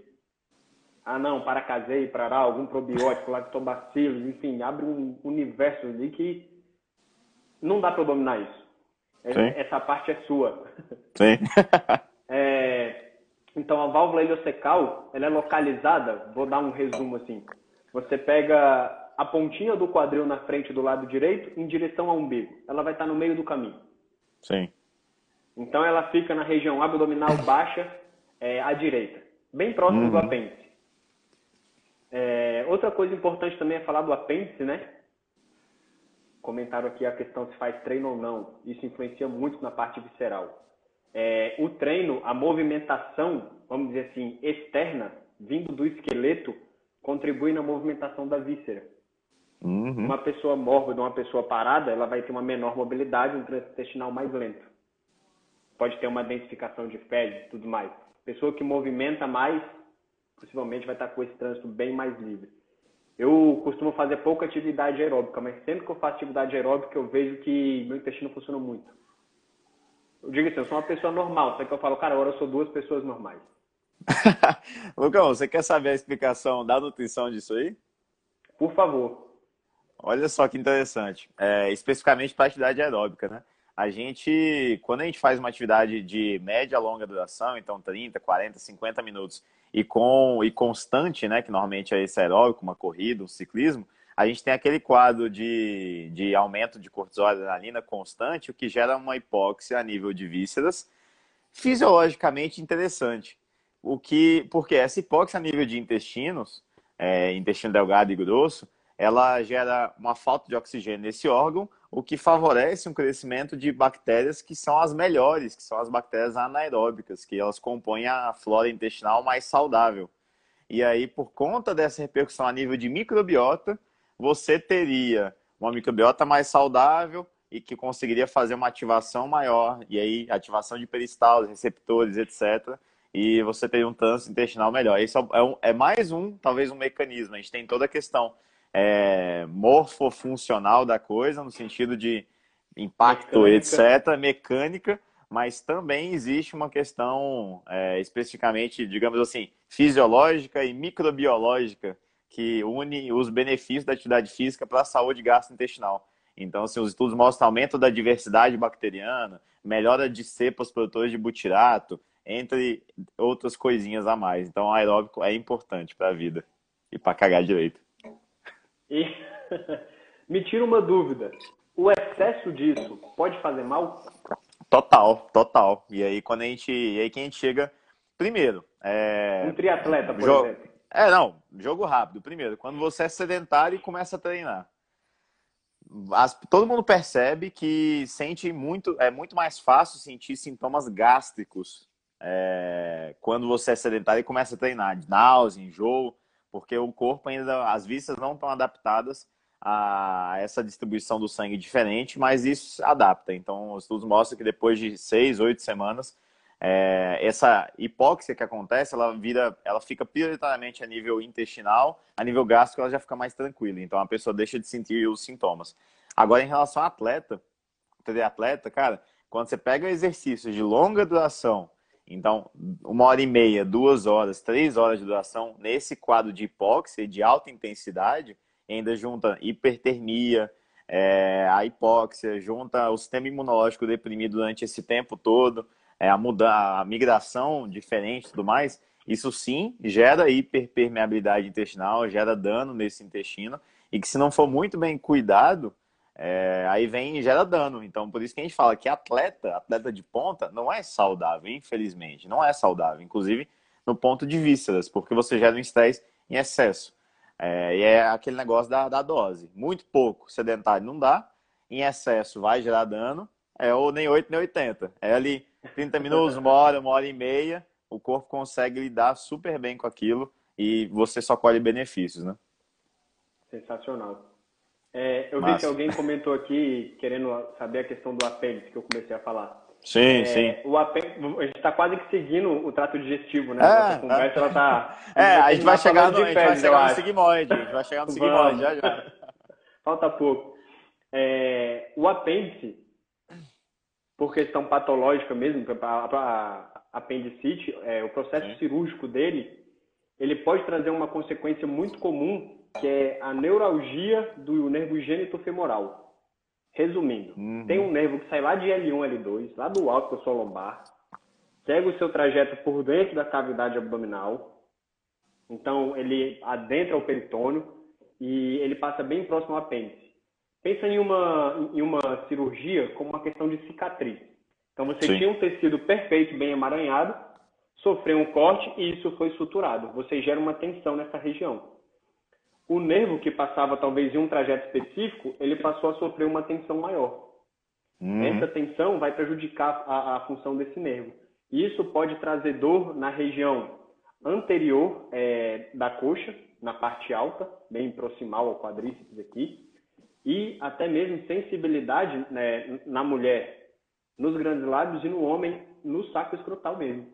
Ah, não, para caseio, para algum probiótico, lactobacilos, enfim, abre um universo ali que não dá para dominar isso. É, Sim. Essa parte é sua. Sim. é, então, a válvula iliocecal, ela é localizada, vou dar um resumo assim. Você pega a pontinha do quadril na frente do lado direito em direção ao umbigo. Ela vai estar no meio do caminho. Sim. Então, ela fica na região abdominal baixa é, à direita, bem próximo uhum. do apêndice. É, outra coisa importante também é falar do apêndice, né? comentaram aqui a questão se faz treino ou não. Isso influencia muito na parte visceral. É, o treino, a movimentação, vamos dizer assim, externa, vindo do esqueleto, contribui na movimentação da víscera. Uhum. Uma pessoa mórbida, uma pessoa parada, ela vai ter uma menor mobilidade, um trânsito intestinal mais lento. Pode ter uma densificação de fezes e tudo mais. Pessoa que movimenta mais, possivelmente vai estar com esse trânsito bem mais livre. Eu costumo fazer pouca atividade aeróbica, mas sempre que eu faço atividade aeróbica, eu vejo que meu intestino funciona muito. Eu digo assim, eu sou uma pessoa normal, só que eu falo, cara, agora eu sou duas pessoas normais. Lucão, você quer saber a explicação da nutrição disso aí? Por favor. Olha só que interessante. É, especificamente para atividade aeróbica, né? A gente, quando a gente faz uma atividade de média longa duração, então 30, 40, 50 minutos, e com e constante, né, que normalmente é esse aeróbico, uma corrida, um ciclismo, a gente tem aquele quadro de, de aumento de cortisol e adrenalina constante, o que gera uma hipóxia a nível de vísceras, fisiologicamente interessante. O que, porque essa hipóxia a nível de intestinos, é, intestino delgado e grosso, ela gera uma falta de oxigênio nesse órgão, o que favorece um crescimento de bactérias que são as melhores, que são as bactérias anaeróbicas, que elas compõem a flora intestinal mais saudável. E aí, por conta dessa repercussão a nível de microbiota, você teria uma microbiota mais saudável e que conseguiria fazer uma ativação maior, e aí ativação de peristalses, receptores, etc. E você teria um trânsito intestinal melhor. Isso é, um, é mais um, talvez, um mecanismo. A gente tem toda a questão é, morfofuncional da coisa, no sentido de impacto, mecânica. etc., mecânica, mas também existe uma questão é, especificamente, digamos assim, fisiológica e microbiológica que une os benefícios da atividade física para a saúde gastrointestinal. Então, assim, os estudos mostram aumento da diversidade bacteriana, melhora de cepas produtores de butirato, entre outras coisinhas a mais. Então, aeróbico é importante para a vida e para cagar direito. E me tira uma dúvida. O excesso disso pode fazer mal? Total, total. E aí quando a gente, e aí que a gente chega primeiro, é... um triatleta, por jo... exemplo. É, não, jogo rápido. Primeiro, quando você é sedentário e começa a treinar. As, todo mundo percebe que sente muito, é muito mais fácil sentir sintomas gástricos é, quando você é sedentário e começa a treinar, de náusea, enjoo porque o corpo ainda, as vistas não estão adaptadas a essa distribuição do sangue diferente, mas isso adapta. Então, os estudos mostram que depois de seis, oito semanas, é, essa hipóxia que acontece, ela vira, ela fica prioritariamente a nível intestinal, a nível gástrico ela já fica mais tranquila. Então, a pessoa deixa de sentir os sintomas. Agora, em relação ao atleta, atleta, cara, quando você pega exercícios de longa duração então, uma hora e meia, duas horas, três horas de duração nesse quadro de hipóxia de alta intensidade, ainda junta hipertermia, é, a hipóxia, junta o sistema imunológico deprimido durante esse tempo todo, é, a, muda, a migração diferente e tudo mais, isso sim gera hiperpermeabilidade intestinal, gera dano nesse intestino, e que se não for muito bem cuidado, é, aí vem e gera dano. Então, por isso que a gente fala que atleta, atleta de ponta, não é saudável, infelizmente. Não é saudável, inclusive no ponto de vísceras, porque você gera um estresse em excesso. É, e é aquele negócio da, da dose. Muito pouco, sedentário não dá, em excesso vai gerar dano, é ou nem 8 nem 80. É ali 30 minutos, uma hora, uma hora e meia, o corpo consegue lidar super bem com aquilo e você só colhe benefícios, né? Sensacional. É, eu vi que alguém comentou aqui, querendo saber a questão do apêndice que eu comecei a falar. Sim, é, sim. O apêndice, a gente está quase que seguindo o trato digestivo, né? É, a conversa, ela tá... É, a gente vai chegar no, a gente vai chegar no sigmoide, a gente vai chegar no sigmoide, já, já. Falta pouco. É, o apêndice, por questão patológica mesmo, para apendicite, é, o processo sim. cirúrgico dele, ele pode trazer uma consequência muito comum, que é a neuralgia do nervo gênito femoral. Resumindo, uhum. tem um nervo que sai lá de L1, L2, lá do alto da sua lombar, segue o seu trajeto por dentro da cavidade abdominal, então ele adentra o peritônio e ele passa bem próximo ao apêndice. Pensa em uma, em uma cirurgia como uma questão de cicatriz. Então você Sim. tinha um tecido perfeito, bem emaranhado, sofreu um corte e isso foi suturado. Você gera uma tensão nessa região o nervo que passava talvez em um trajeto específico, ele passou a sofrer uma tensão maior. Uhum. Essa tensão vai prejudicar a, a, função desse nervo. Isso pode trazer dor na região anterior é, da coxa, na parte alta, bem proximal ao quadríceps aqui, e até mesmo sensibilidade né, na mulher, nos grandes lábios e no homem, no saco escrotal mesmo.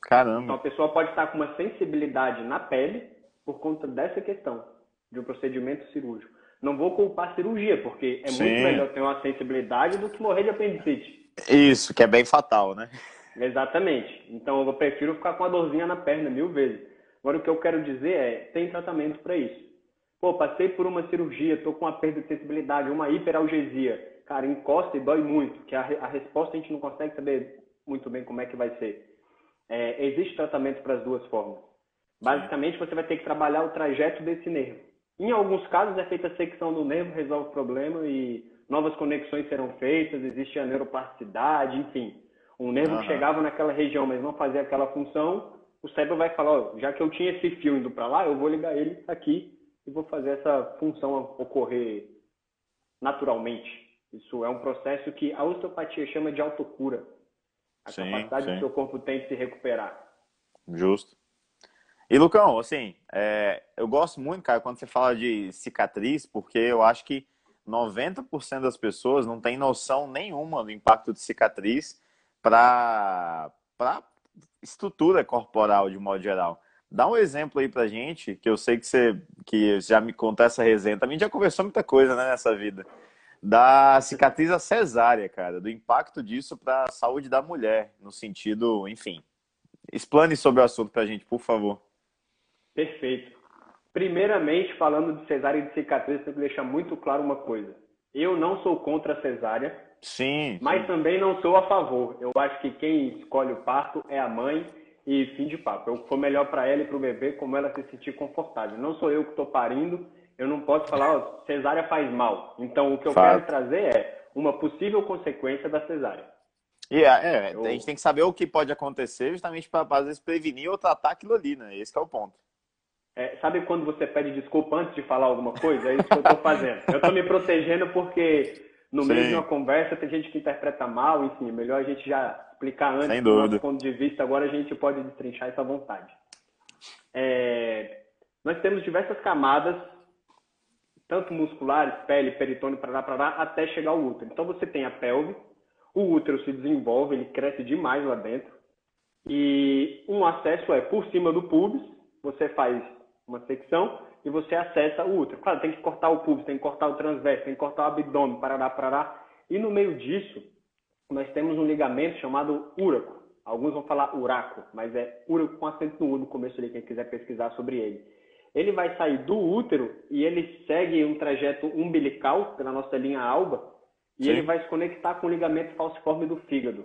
Caramba. Então a pessoa pode estar com uma sensibilidade na pele por conta dessa questão de um procedimento cirúrgico. Não vou culpar a cirurgia, porque é Sim. muito melhor ter uma sensibilidade do que morrer de apendicite. Isso, que é bem fatal, né? Exatamente. Então eu prefiro ficar com a dorzinha na perna mil vezes. Agora o que eu quero dizer é, tem tratamento para isso. Pô, passei por uma cirurgia, tô com uma perda de sensibilidade, uma hiperalgesia. Cara, encosta e dói muito, que a, a resposta a gente não consegue saber muito bem como é que vai ser. É, existe tratamento para as duas formas. Basicamente, você vai ter que trabalhar o trajeto desse nervo. Em alguns casos, é feita a secção do nervo, resolve o problema e novas conexões serão feitas, existe a neuroplasticidade, enfim. Um nervo uhum. que chegava naquela região, mas não fazia aquela função, o cérebro vai falar, oh, já que eu tinha esse fio indo para lá, eu vou ligar ele aqui e vou fazer essa função ocorrer naturalmente. Isso é um processo que a osteopatia chama de autocura. A sim, capacidade sim. que o seu corpo tem de se recuperar. Justo. E Lucão, assim, é, eu gosto muito, cara, quando você fala de cicatriz, porque eu acho que 90% das pessoas não tem noção nenhuma do impacto de cicatriz para a estrutura corporal de modo geral. Dá um exemplo aí pra gente, que eu sei que você que já me contou essa resenha. Também já conversou muita coisa né, nessa vida. Da cicatriz cesárea, cara, do impacto disso para a saúde da mulher, no sentido, enfim. Explane sobre o assunto pra gente, por favor. Perfeito. Primeiramente, falando de cesárea e de cicatriz, tem que deixar muito claro uma coisa. Eu não sou contra a cesárea. Sim. Mas também não sou a favor. Eu acho que quem escolhe o parto é a mãe e fim de papo. É o que for melhor para ela e para o bebê, como ela se sentir confortável. Não sou eu que estou parindo. Eu não posso falar, oh, cesárea faz mal. Então, o que eu Fato. quero trazer é uma possível consequência da cesárea. E é, é eu... a gente tem que saber o que pode acontecer justamente para, às vezes, prevenir ou tratar aquilo ali, né? Esse é o ponto. É, sabe quando você pede desculpa antes de falar alguma coisa? É isso que eu estou fazendo. Eu estou me protegendo porque no Sim. meio de uma conversa tem gente que interpreta mal, enfim, é melhor a gente já explicar antes Sem do nosso ponto de vista, agora a gente pode destrinchar essa vontade. É, nós temos diversas camadas, tanto musculares, pele, peritônio, para lá, até chegar ao útero. Então você tem a pelve, o útero se desenvolve, ele cresce demais lá dentro, e um acesso é por cima do pubis, você faz uma secção e você acessa o útero. Claro, tem que cortar o pubis, tem que cortar o transverso, tem que cortar o abdômen, parará, parará. E no meio disso, nós temos um ligamento chamado úraco. Alguns vão falar uraco, mas é úraco com acento no U no começo ali, quem quiser pesquisar sobre ele. Ele vai sair do útero e ele segue um trajeto umbilical pela nossa linha alba e Sim. ele vai se conectar com o ligamento falciforme do fígado.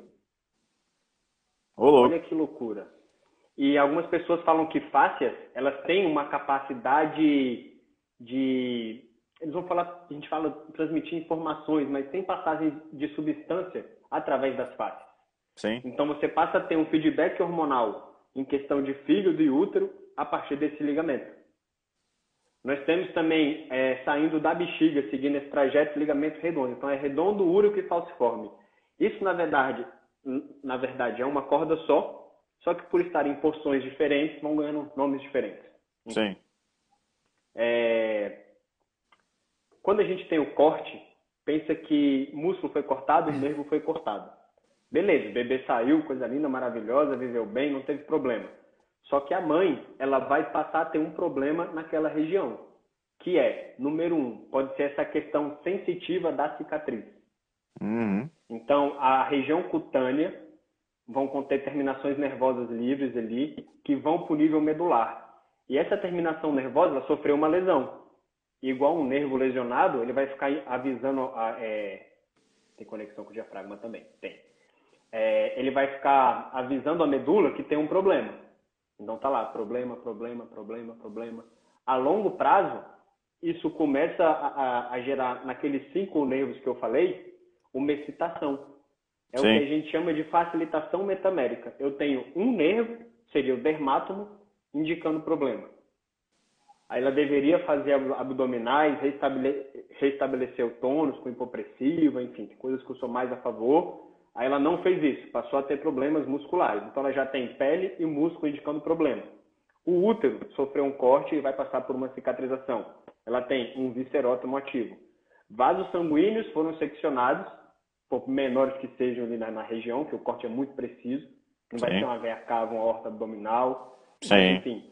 Olha que loucura. E algumas pessoas falam que fáscias, elas têm uma capacidade de eles vão falar, a gente fala transmitir informações, mas tem passagem de substância através das fáscias. Sim. Então você passa a ter um feedback hormonal em questão de fígado e útero a partir desse ligamento. Nós temos também é, saindo da bexiga, seguindo esse trajeto, ligamento redondo. Então é redondo, úrico e falciforme. Isso na verdade, na verdade é uma corda só, só que por estarem em porções diferentes, vão ganhando nomes diferentes. Sim. É... Quando a gente tem o corte, pensa que músculo foi cortado, nervo foi cortado. Beleza, o bebê saiu, coisa linda, maravilhosa, viveu bem, não teve problema. Só que a mãe, ela vai passar a ter um problema naquela região, que é, número um, pode ser essa questão sensitiva da cicatriz. Uhum. Então, a região cutânea vão conter terminações nervosas livres ali, que vão para o nível medular. E essa terminação nervosa sofreu uma lesão. E igual um nervo lesionado, ele vai ficar avisando. A, é... Tem conexão com o diafragma também? Tem. É, ele vai ficar avisando a medula que tem um problema. Então tá lá, problema, problema, problema, problema. A longo prazo, isso começa a, a, a gerar naqueles cinco nervos que eu falei, uma excitação. É Sim. o que a gente chama de facilitação metamérica. Eu tenho um nervo, seria o dermátomo, indicando problema. Aí ela deveria fazer abdominais, restabelecer, restabelecer o tônus com hipopressiva, enfim, coisas que eu sou mais a favor. Aí ela não fez isso, passou a ter problemas musculares. Então ela já tem pele e músculo indicando problema. O útero sofreu um corte e vai passar por uma cicatrização. Ela tem um viscerótomo ativo. Vasos sanguíneos foram seccionados, por menores que sejam ali na, na região, que o corte é muito preciso. Não vai Sim. ter uma veia cava, uma horta abdominal. Sim. Enfim,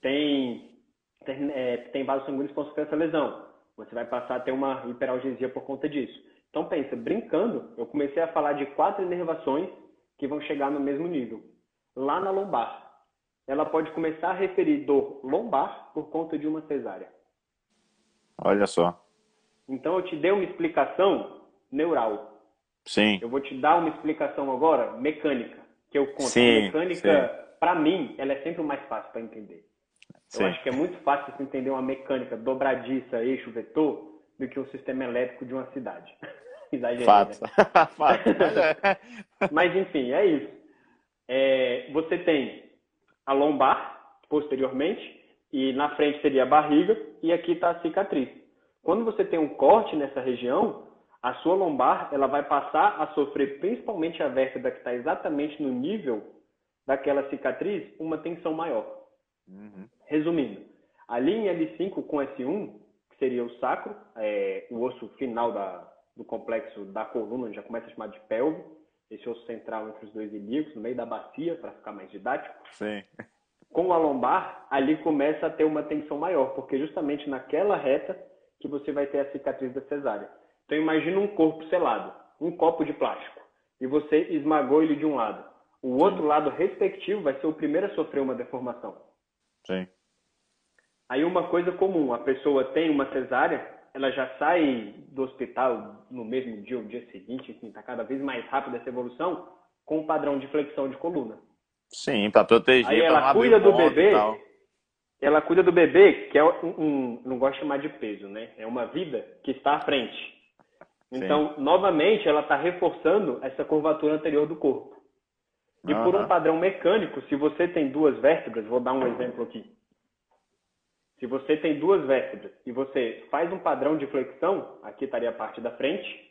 tem, tem, é, tem vasos sanguíneos sofrer essa lesão. Você vai passar a ter uma hiperalgesia por conta disso. Então pensa, brincando, eu comecei a falar de quatro inervações que vão chegar no mesmo nível. Lá na lombar, ela pode começar a referir dor lombar por conta de uma cesárea. Olha só. Então eu te dei uma explicação neural. Sim. Eu vou te dar uma explicação agora mecânica, que eu conto. Sim, mecânica, para mim, ela é sempre o mais fácil para entender. Sim. Eu acho que é muito fácil você entender uma mecânica dobradiça, eixo, vetor, do que o sistema elétrico de uma cidade. Exagerei, Fato. Né? Fato. Mas, enfim, é isso. É, você tem a lombar, posteriormente, e na frente seria a barriga, e aqui está a cicatriz. Quando você tem um corte nessa região, a sua lombar ela vai passar a sofrer, principalmente a vértebra que está exatamente no nível daquela cicatriz, uma tensão maior. Uhum. Resumindo, a linha L5 com S1, que seria o sacro, é, o osso final da, do complexo da coluna, já começa a chamar de pelve, esse osso central entre os dois ilíacos, no meio da bacia, para ficar mais didático. Sim. Com a lombar, ali começa a ter uma tensão maior, porque justamente naquela reta que você vai ter a cicatriz da cesárea. Então imagina um corpo selado, um copo de plástico, e você esmagou ele de um lado. O outro Sim. lado respectivo vai ser o primeiro a sofrer uma deformação. Sim. Aí uma coisa comum, a pessoa tem uma cesárea, ela já sai do hospital no mesmo dia ou dia seguinte, enfim, está cada vez mais rápida essa evolução, com um padrão de flexão de coluna. Sim, para proteger. Aí ela cuida do bebê, ela cuida do bebê, que é um, um, não gosto de chamar de peso, né? É uma vida que está à frente. Então, Sim. novamente, ela está reforçando essa curvatura anterior do corpo. E uhum. por um padrão mecânico, se você tem duas vértebras, vou dar um exemplo aqui. Se você tem duas vértebras e você faz um padrão de flexão, aqui estaria a parte da frente,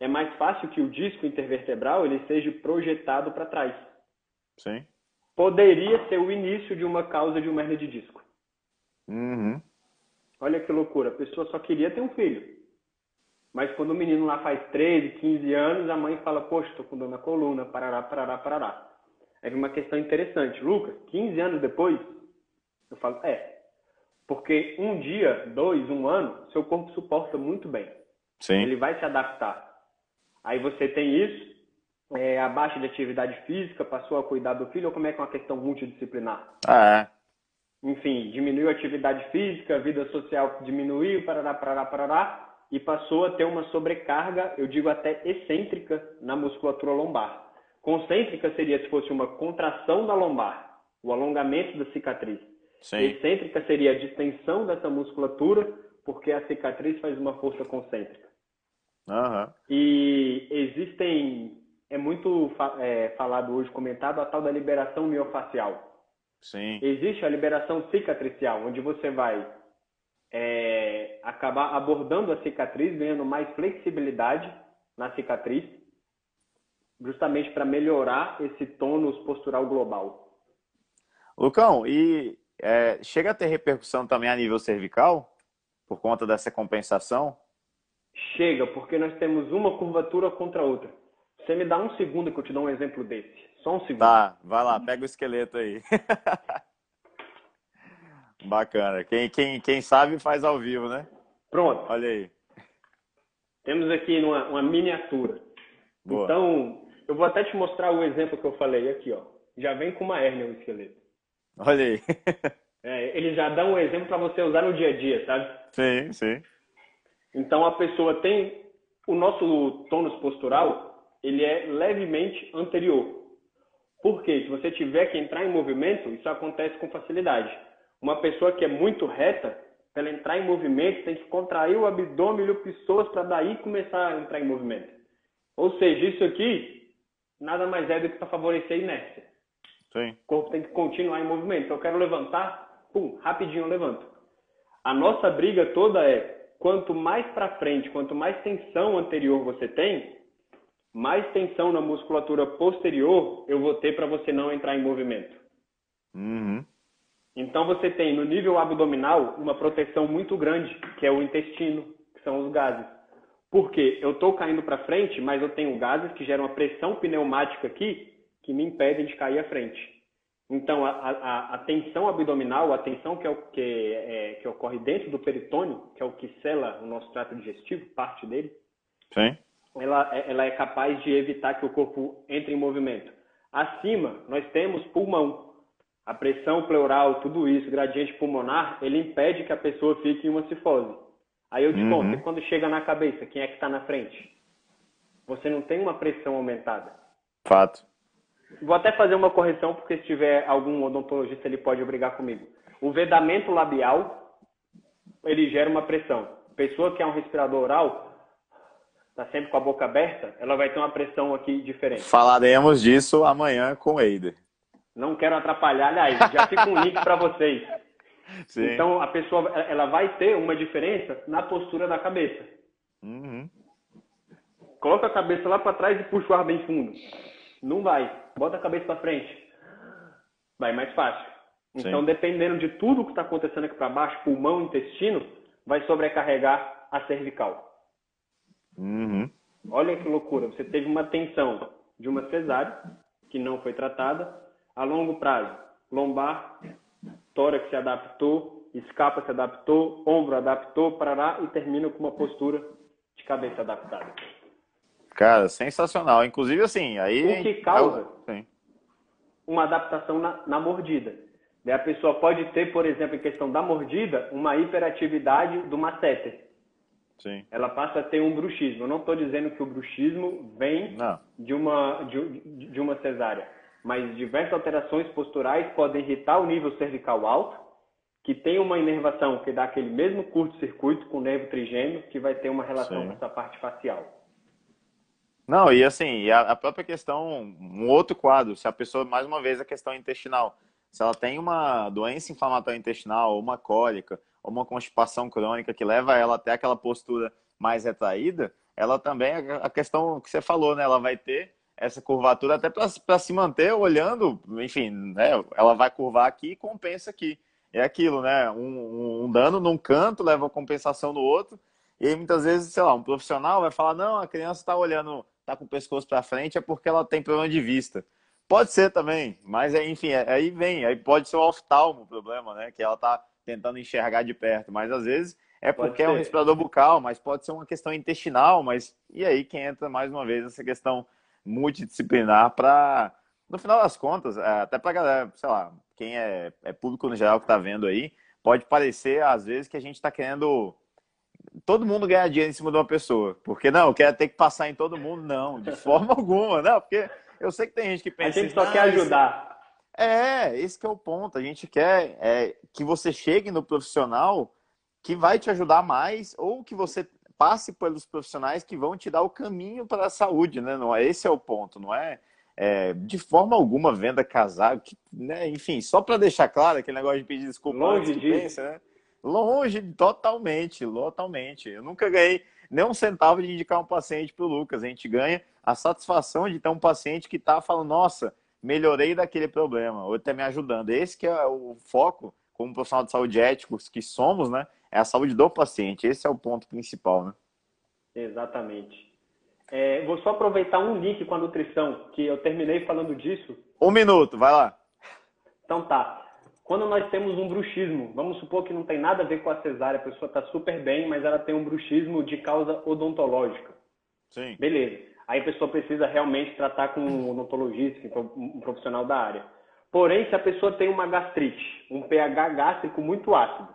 é mais fácil que o disco intervertebral ele seja projetado para trás. Sim. Poderia ser o início de uma causa de uma hernia de disco. Uhum. Olha que loucura, a pessoa só queria ter um filho. Mas quando o menino lá faz 13, 15 anos, a mãe fala, poxa, estou com dor na coluna, parará, parará, parará. Aí vem uma questão interessante. Lucas, 15 anos depois, eu falo, é, porque um dia, dois, um ano, seu corpo suporta muito bem. Sim. Ele vai se adaptar. Aí você tem isso, é, a baixa de atividade física, passou a cuidar do filho, ou como é que é uma questão multidisciplinar? Ah, é. Enfim, diminuiu a atividade física, a vida social diminuiu, parará, parará, parará, e passou a ter uma sobrecarga, eu digo até excêntrica, na musculatura lombar. Concêntrica seria se fosse uma contração da lombar, o alongamento da cicatriz. Sim. Excêntrica seria a distensão dessa musculatura, porque a cicatriz faz uma força concêntrica. Uhum. E existem, é muito é, falado hoje, comentado, a tal da liberação miofacial. Sim. Existe a liberação cicatricial, onde você vai é, acabar abordando a cicatriz, ganhando mais flexibilidade na cicatriz, justamente para melhorar esse tônus postural global. Lucão, e é, chega a ter repercussão também a nível cervical, por conta dessa compensação? Chega, porque nós temos uma curvatura contra a outra. você me dá um segundo que eu te dou um exemplo desse. Só um segundo. Tá, vai lá, pega o esqueleto aí. Bacana. Quem, quem, quem sabe faz ao vivo, né? Pronto. Olha aí. Temos aqui uma, uma miniatura. Boa. Então, eu vou até te mostrar o exemplo que eu falei aqui, ó. Já vem com uma hérnia o esqueleto. Olha aí. É, ele já dá um exemplo para você usar no dia a dia, sabe? Sim, sim. Então a pessoa tem o nosso tônus postural, ele é levemente anterior. Por quê? Se você tiver que entrar em movimento, isso acontece com facilidade. Uma pessoa que é muito reta, para ela entrar em movimento, tem que contrair o abdômen e o pescoço para daí começar a entrar em movimento. Ou seja, isso aqui nada mais é do que para favorecer a inércia. Sim. O corpo tem que continuar em movimento. Então, eu quero levantar, pum, rapidinho eu levanto. A nossa briga toda é quanto mais para frente, quanto mais tensão anterior você tem, mais tensão na musculatura posterior eu vou ter para você não entrar em movimento. Uhum. Então você tem no nível abdominal uma proteção muito grande, que é o intestino, que são os gases. Porque eu estou caindo para frente, mas eu tenho gases que geram uma pressão pneumática aqui que me impedem de cair à frente. Então, a, a, a tensão abdominal, a tensão que, é o, que, é, que ocorre dentro do peritônio, que é o que sela o nosso trato digestivo, parte dele, Sim. Ela, ela é capaz de evitar que o corpo entre em movimento. Acima, nós temos pulmão. A pressão pleural, tudo isso, gradiente pulmonar, ele impede que a pessoa fique em uma cifose. Aí eu te uhum. conto, quando chega na cabeça, quem é que está na frente? Você não tem uma pressão aumentada. Fato. Vou até fazer uma correção, porque se tiver algum odontologista, ele pode brigar comigo. O vedamento labial, ele gera uma pressão. Pessoa que é um respirador oral, está sempre com a boca aberta, ela vai ter uma pressão aqui diferente. Falaremos disso amanhã com o Eider. Não quero atrapalhar, aliás, já fica um link para vocês. Sim. Então, a pessoa ela vai ter uma diferença na postura da cabeça. Uhum. Coloca a cabeça lá para trás e puxa o ar bem fundo. Não vai. Bota a cabeça para frente. Vai mais fácil. Então, Sim. dependendo de tudo que está acontecendo aqui para baixo, pulmão, intestino, vai sobrecarregar a cervical. Uhum. Olha que loucura. Você teve uma tensão de uma cesárea que não foi tratada a longo prazo. Lombar, tórax se adaptou, escapa se adaptou, ombro adaptou, parará e termina com uma postura de cabeça adaptada. Cara, sensacional. Inclusive, assim, aí. O que causa uma adaptação na, na mordida. Daí a pessoa pode ter, por exemplo, em questão da mordida, uma hiperatividade do masseter. Sim. Ela passa a ter um bruxismo. Eu não estou dizendo que o bruxismo vem de uma, de, de uma cesárea, mas diversas alterações posturais podem irritar o nível cervical alto, que tem uma inervação que dá aquele mesmo curto-circuito com o nervo trigêmeo, que vai ter uma relação Sim. com essa parte facial. Não, e assim, a, própria questão, um outro quadro, se a pessoa, mais uma vez, a questão intestinal, se ela tem uma doença inflamatória intestinal, ou uma cólica, ou uma constipação crônica que leva ela até aquela postura mais retraída, ela também, a questão que você falou, né, ela vai ter essa curvatura até para se manter olhando, enfim, né, ela vai curvar aqui e compensa aqui. É aquilo, né, um, um dano num canto leva a compensação no outro, e aí muitas vezes, sei lá, um profissional vai falar, não, a criança está olhando tá com o pescoço para frente é porque ela tem problema de vista. Pode ser também, mas enfim, é, aí vem, aí pode ser o oftalmo o problema, né? Que ela tá tentando enxergar de perto, mas às vezes é porque é um respirador bucal, mas pode ser uma questão intestinal, mas e aí que entra mais uma vez essa questão multidisciplinar para, no final das contas, é, até para galera, sei lá, quem é, é público no geral que está vendo aí, pode parecer às vezes que a gente está querendo todo mundo ganhar dinheiro em cima de uma pessoa. Porque não, quer ter que passar em todo mundo, não, de forma alguma, não, porque eu sei que tem gente que pensa. A gente só quer ajudar. É, esse é o ponto. A gente quer é, que você chegue no profissional que vai te ajudar mais ou que você passe pelos profissionais que vão te dar o caminho para a saúde, né? Não é esse é o ponto, não é, é de forma alguma venda casar, que, né? enfim, só para deixar claro aquele negócio de pedir desculpa longe disso, pensa, né? Longe, totalmente, totalmente. Eu nunca ganhei nem um centavo de indicar um paciente para o Lucas. A gente ganha a satisfação de ter um paciente que está falando, nossa, melhorei daquele problema, ou está me ajudando. Esse que é o foco, como profissional de saúde éticos que somos, né? É a saúde do paciente. Esse é o ponto principal, né? Exatamente. É, vou só aproveitar um link com a nutrição, que eu terminei falando disso. Um minuto, vai lá. Então tá. Quando nós temos um bruxismo, vamos supor que não tem nada a ver com a cesárea, a pessoa está super bem, mas ela tem um bruxismo de causa odontológica. Sim. Beleza. Aí a pessoa precisa realmente tratar com um odontologista, um profissional da área. Porém, se a pessoa tem uma gastrite, um pH gástrico muito ácido,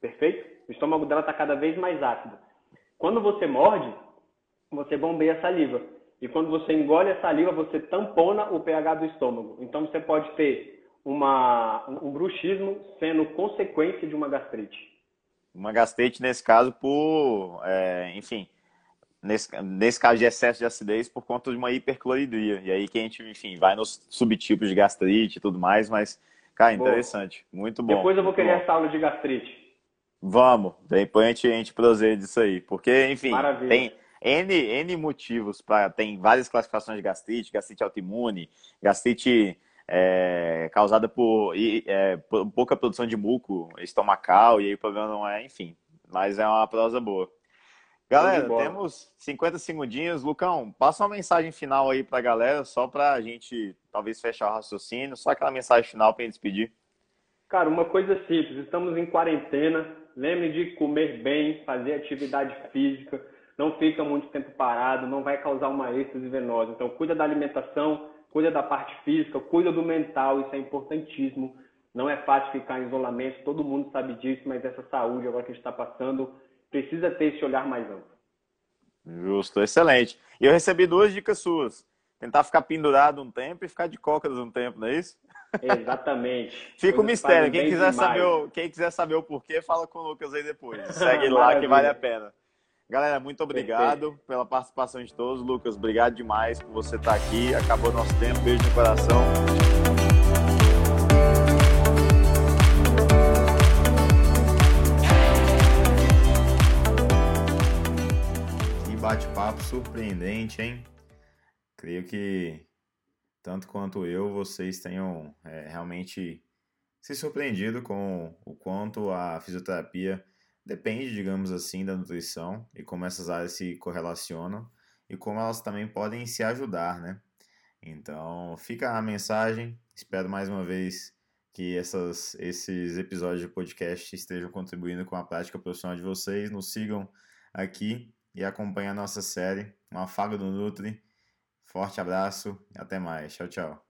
perfeito? O estômago dela está cada vez mais ácido. Quando você morde, você bombeia a saliva. E quando você engole a saliva, você tampona o pH do estômago. Então você pode ter uma, um bruxismo sendo consequência de uma gastrite. Uma gastrite, nesse caso, por, é, enfim, nesse, nesse caso de excesso de acidez, por conta de uma hipercloridria. E aí que a gente, enfim, vai nos subtipos de gastrite e tudo mais, mas, cara, interessante. Muito bom. Depois eu vou querer essa aula de gastrite. Vamos, depois a gente, a gente prossegue disso aí. Porque, enfim, Maravilha. tem N, N motivos para. Tem várias classificações de gastrite, gastrite autoimune, gastrite é, causada por, é, por, pouca produção de muco estomacal, e aí o problema não é, enfim. Mas é uma prosa boa. Galera, temos 50 segundinhos. Lucão, passa uma mensagem final aí para a galera, só para a gente talvez fechar o raciocínio, só aquela mensagem final para a gente despedir. Cara, uma coisa simples, estamos em quarentena, lembre de comer bem, fazer atividade física, não fica muito tempo parado, não vai causar uma êxtase venosa. Então, cuida da alimentação, cuida da parte física, cuida do mental, isso é importantíssimo. Não é fácil ficar em isolamento, todo mundo sabe disso, mas essa saúde agora que a gente está passando precisa ter esse olhar mais amplo. Justo, excelente. Eu recebi duas dicas suas. Tentar ficar pendurado um tempo e ficar de cócoras um tempo, não é isso? Exatamente. Fica o um mistério. Quem quiser, saber o, quem quiser saber o porquê, fala com o Lucas aí depois. Segue lá que vale a pena. Galera, muito obrigado Perfeito. pela participação de todos. Lucas, obrigado demais por você estar aqui. Acabou nosso tempo. Beijo no coração. Que bate-papo surpreendente, hein? Creio que tanto quanto eu, vocês tenham é, realmente se surpreendido com o quanto a fisioterapia depende, digamos assim, da nutrição e como essas áreas se correlacionam e como elas também podem se ajudar, né? Então, fica a mensagem. Espero mais uma vez que essas, esses episódios de podcast estejam contribuindo com a prática profissional de vocês. Nos sigam aqui e acompanhem a nossa série. Um afago do Nutri. Forte abraço e até mais. Tchau, tchau.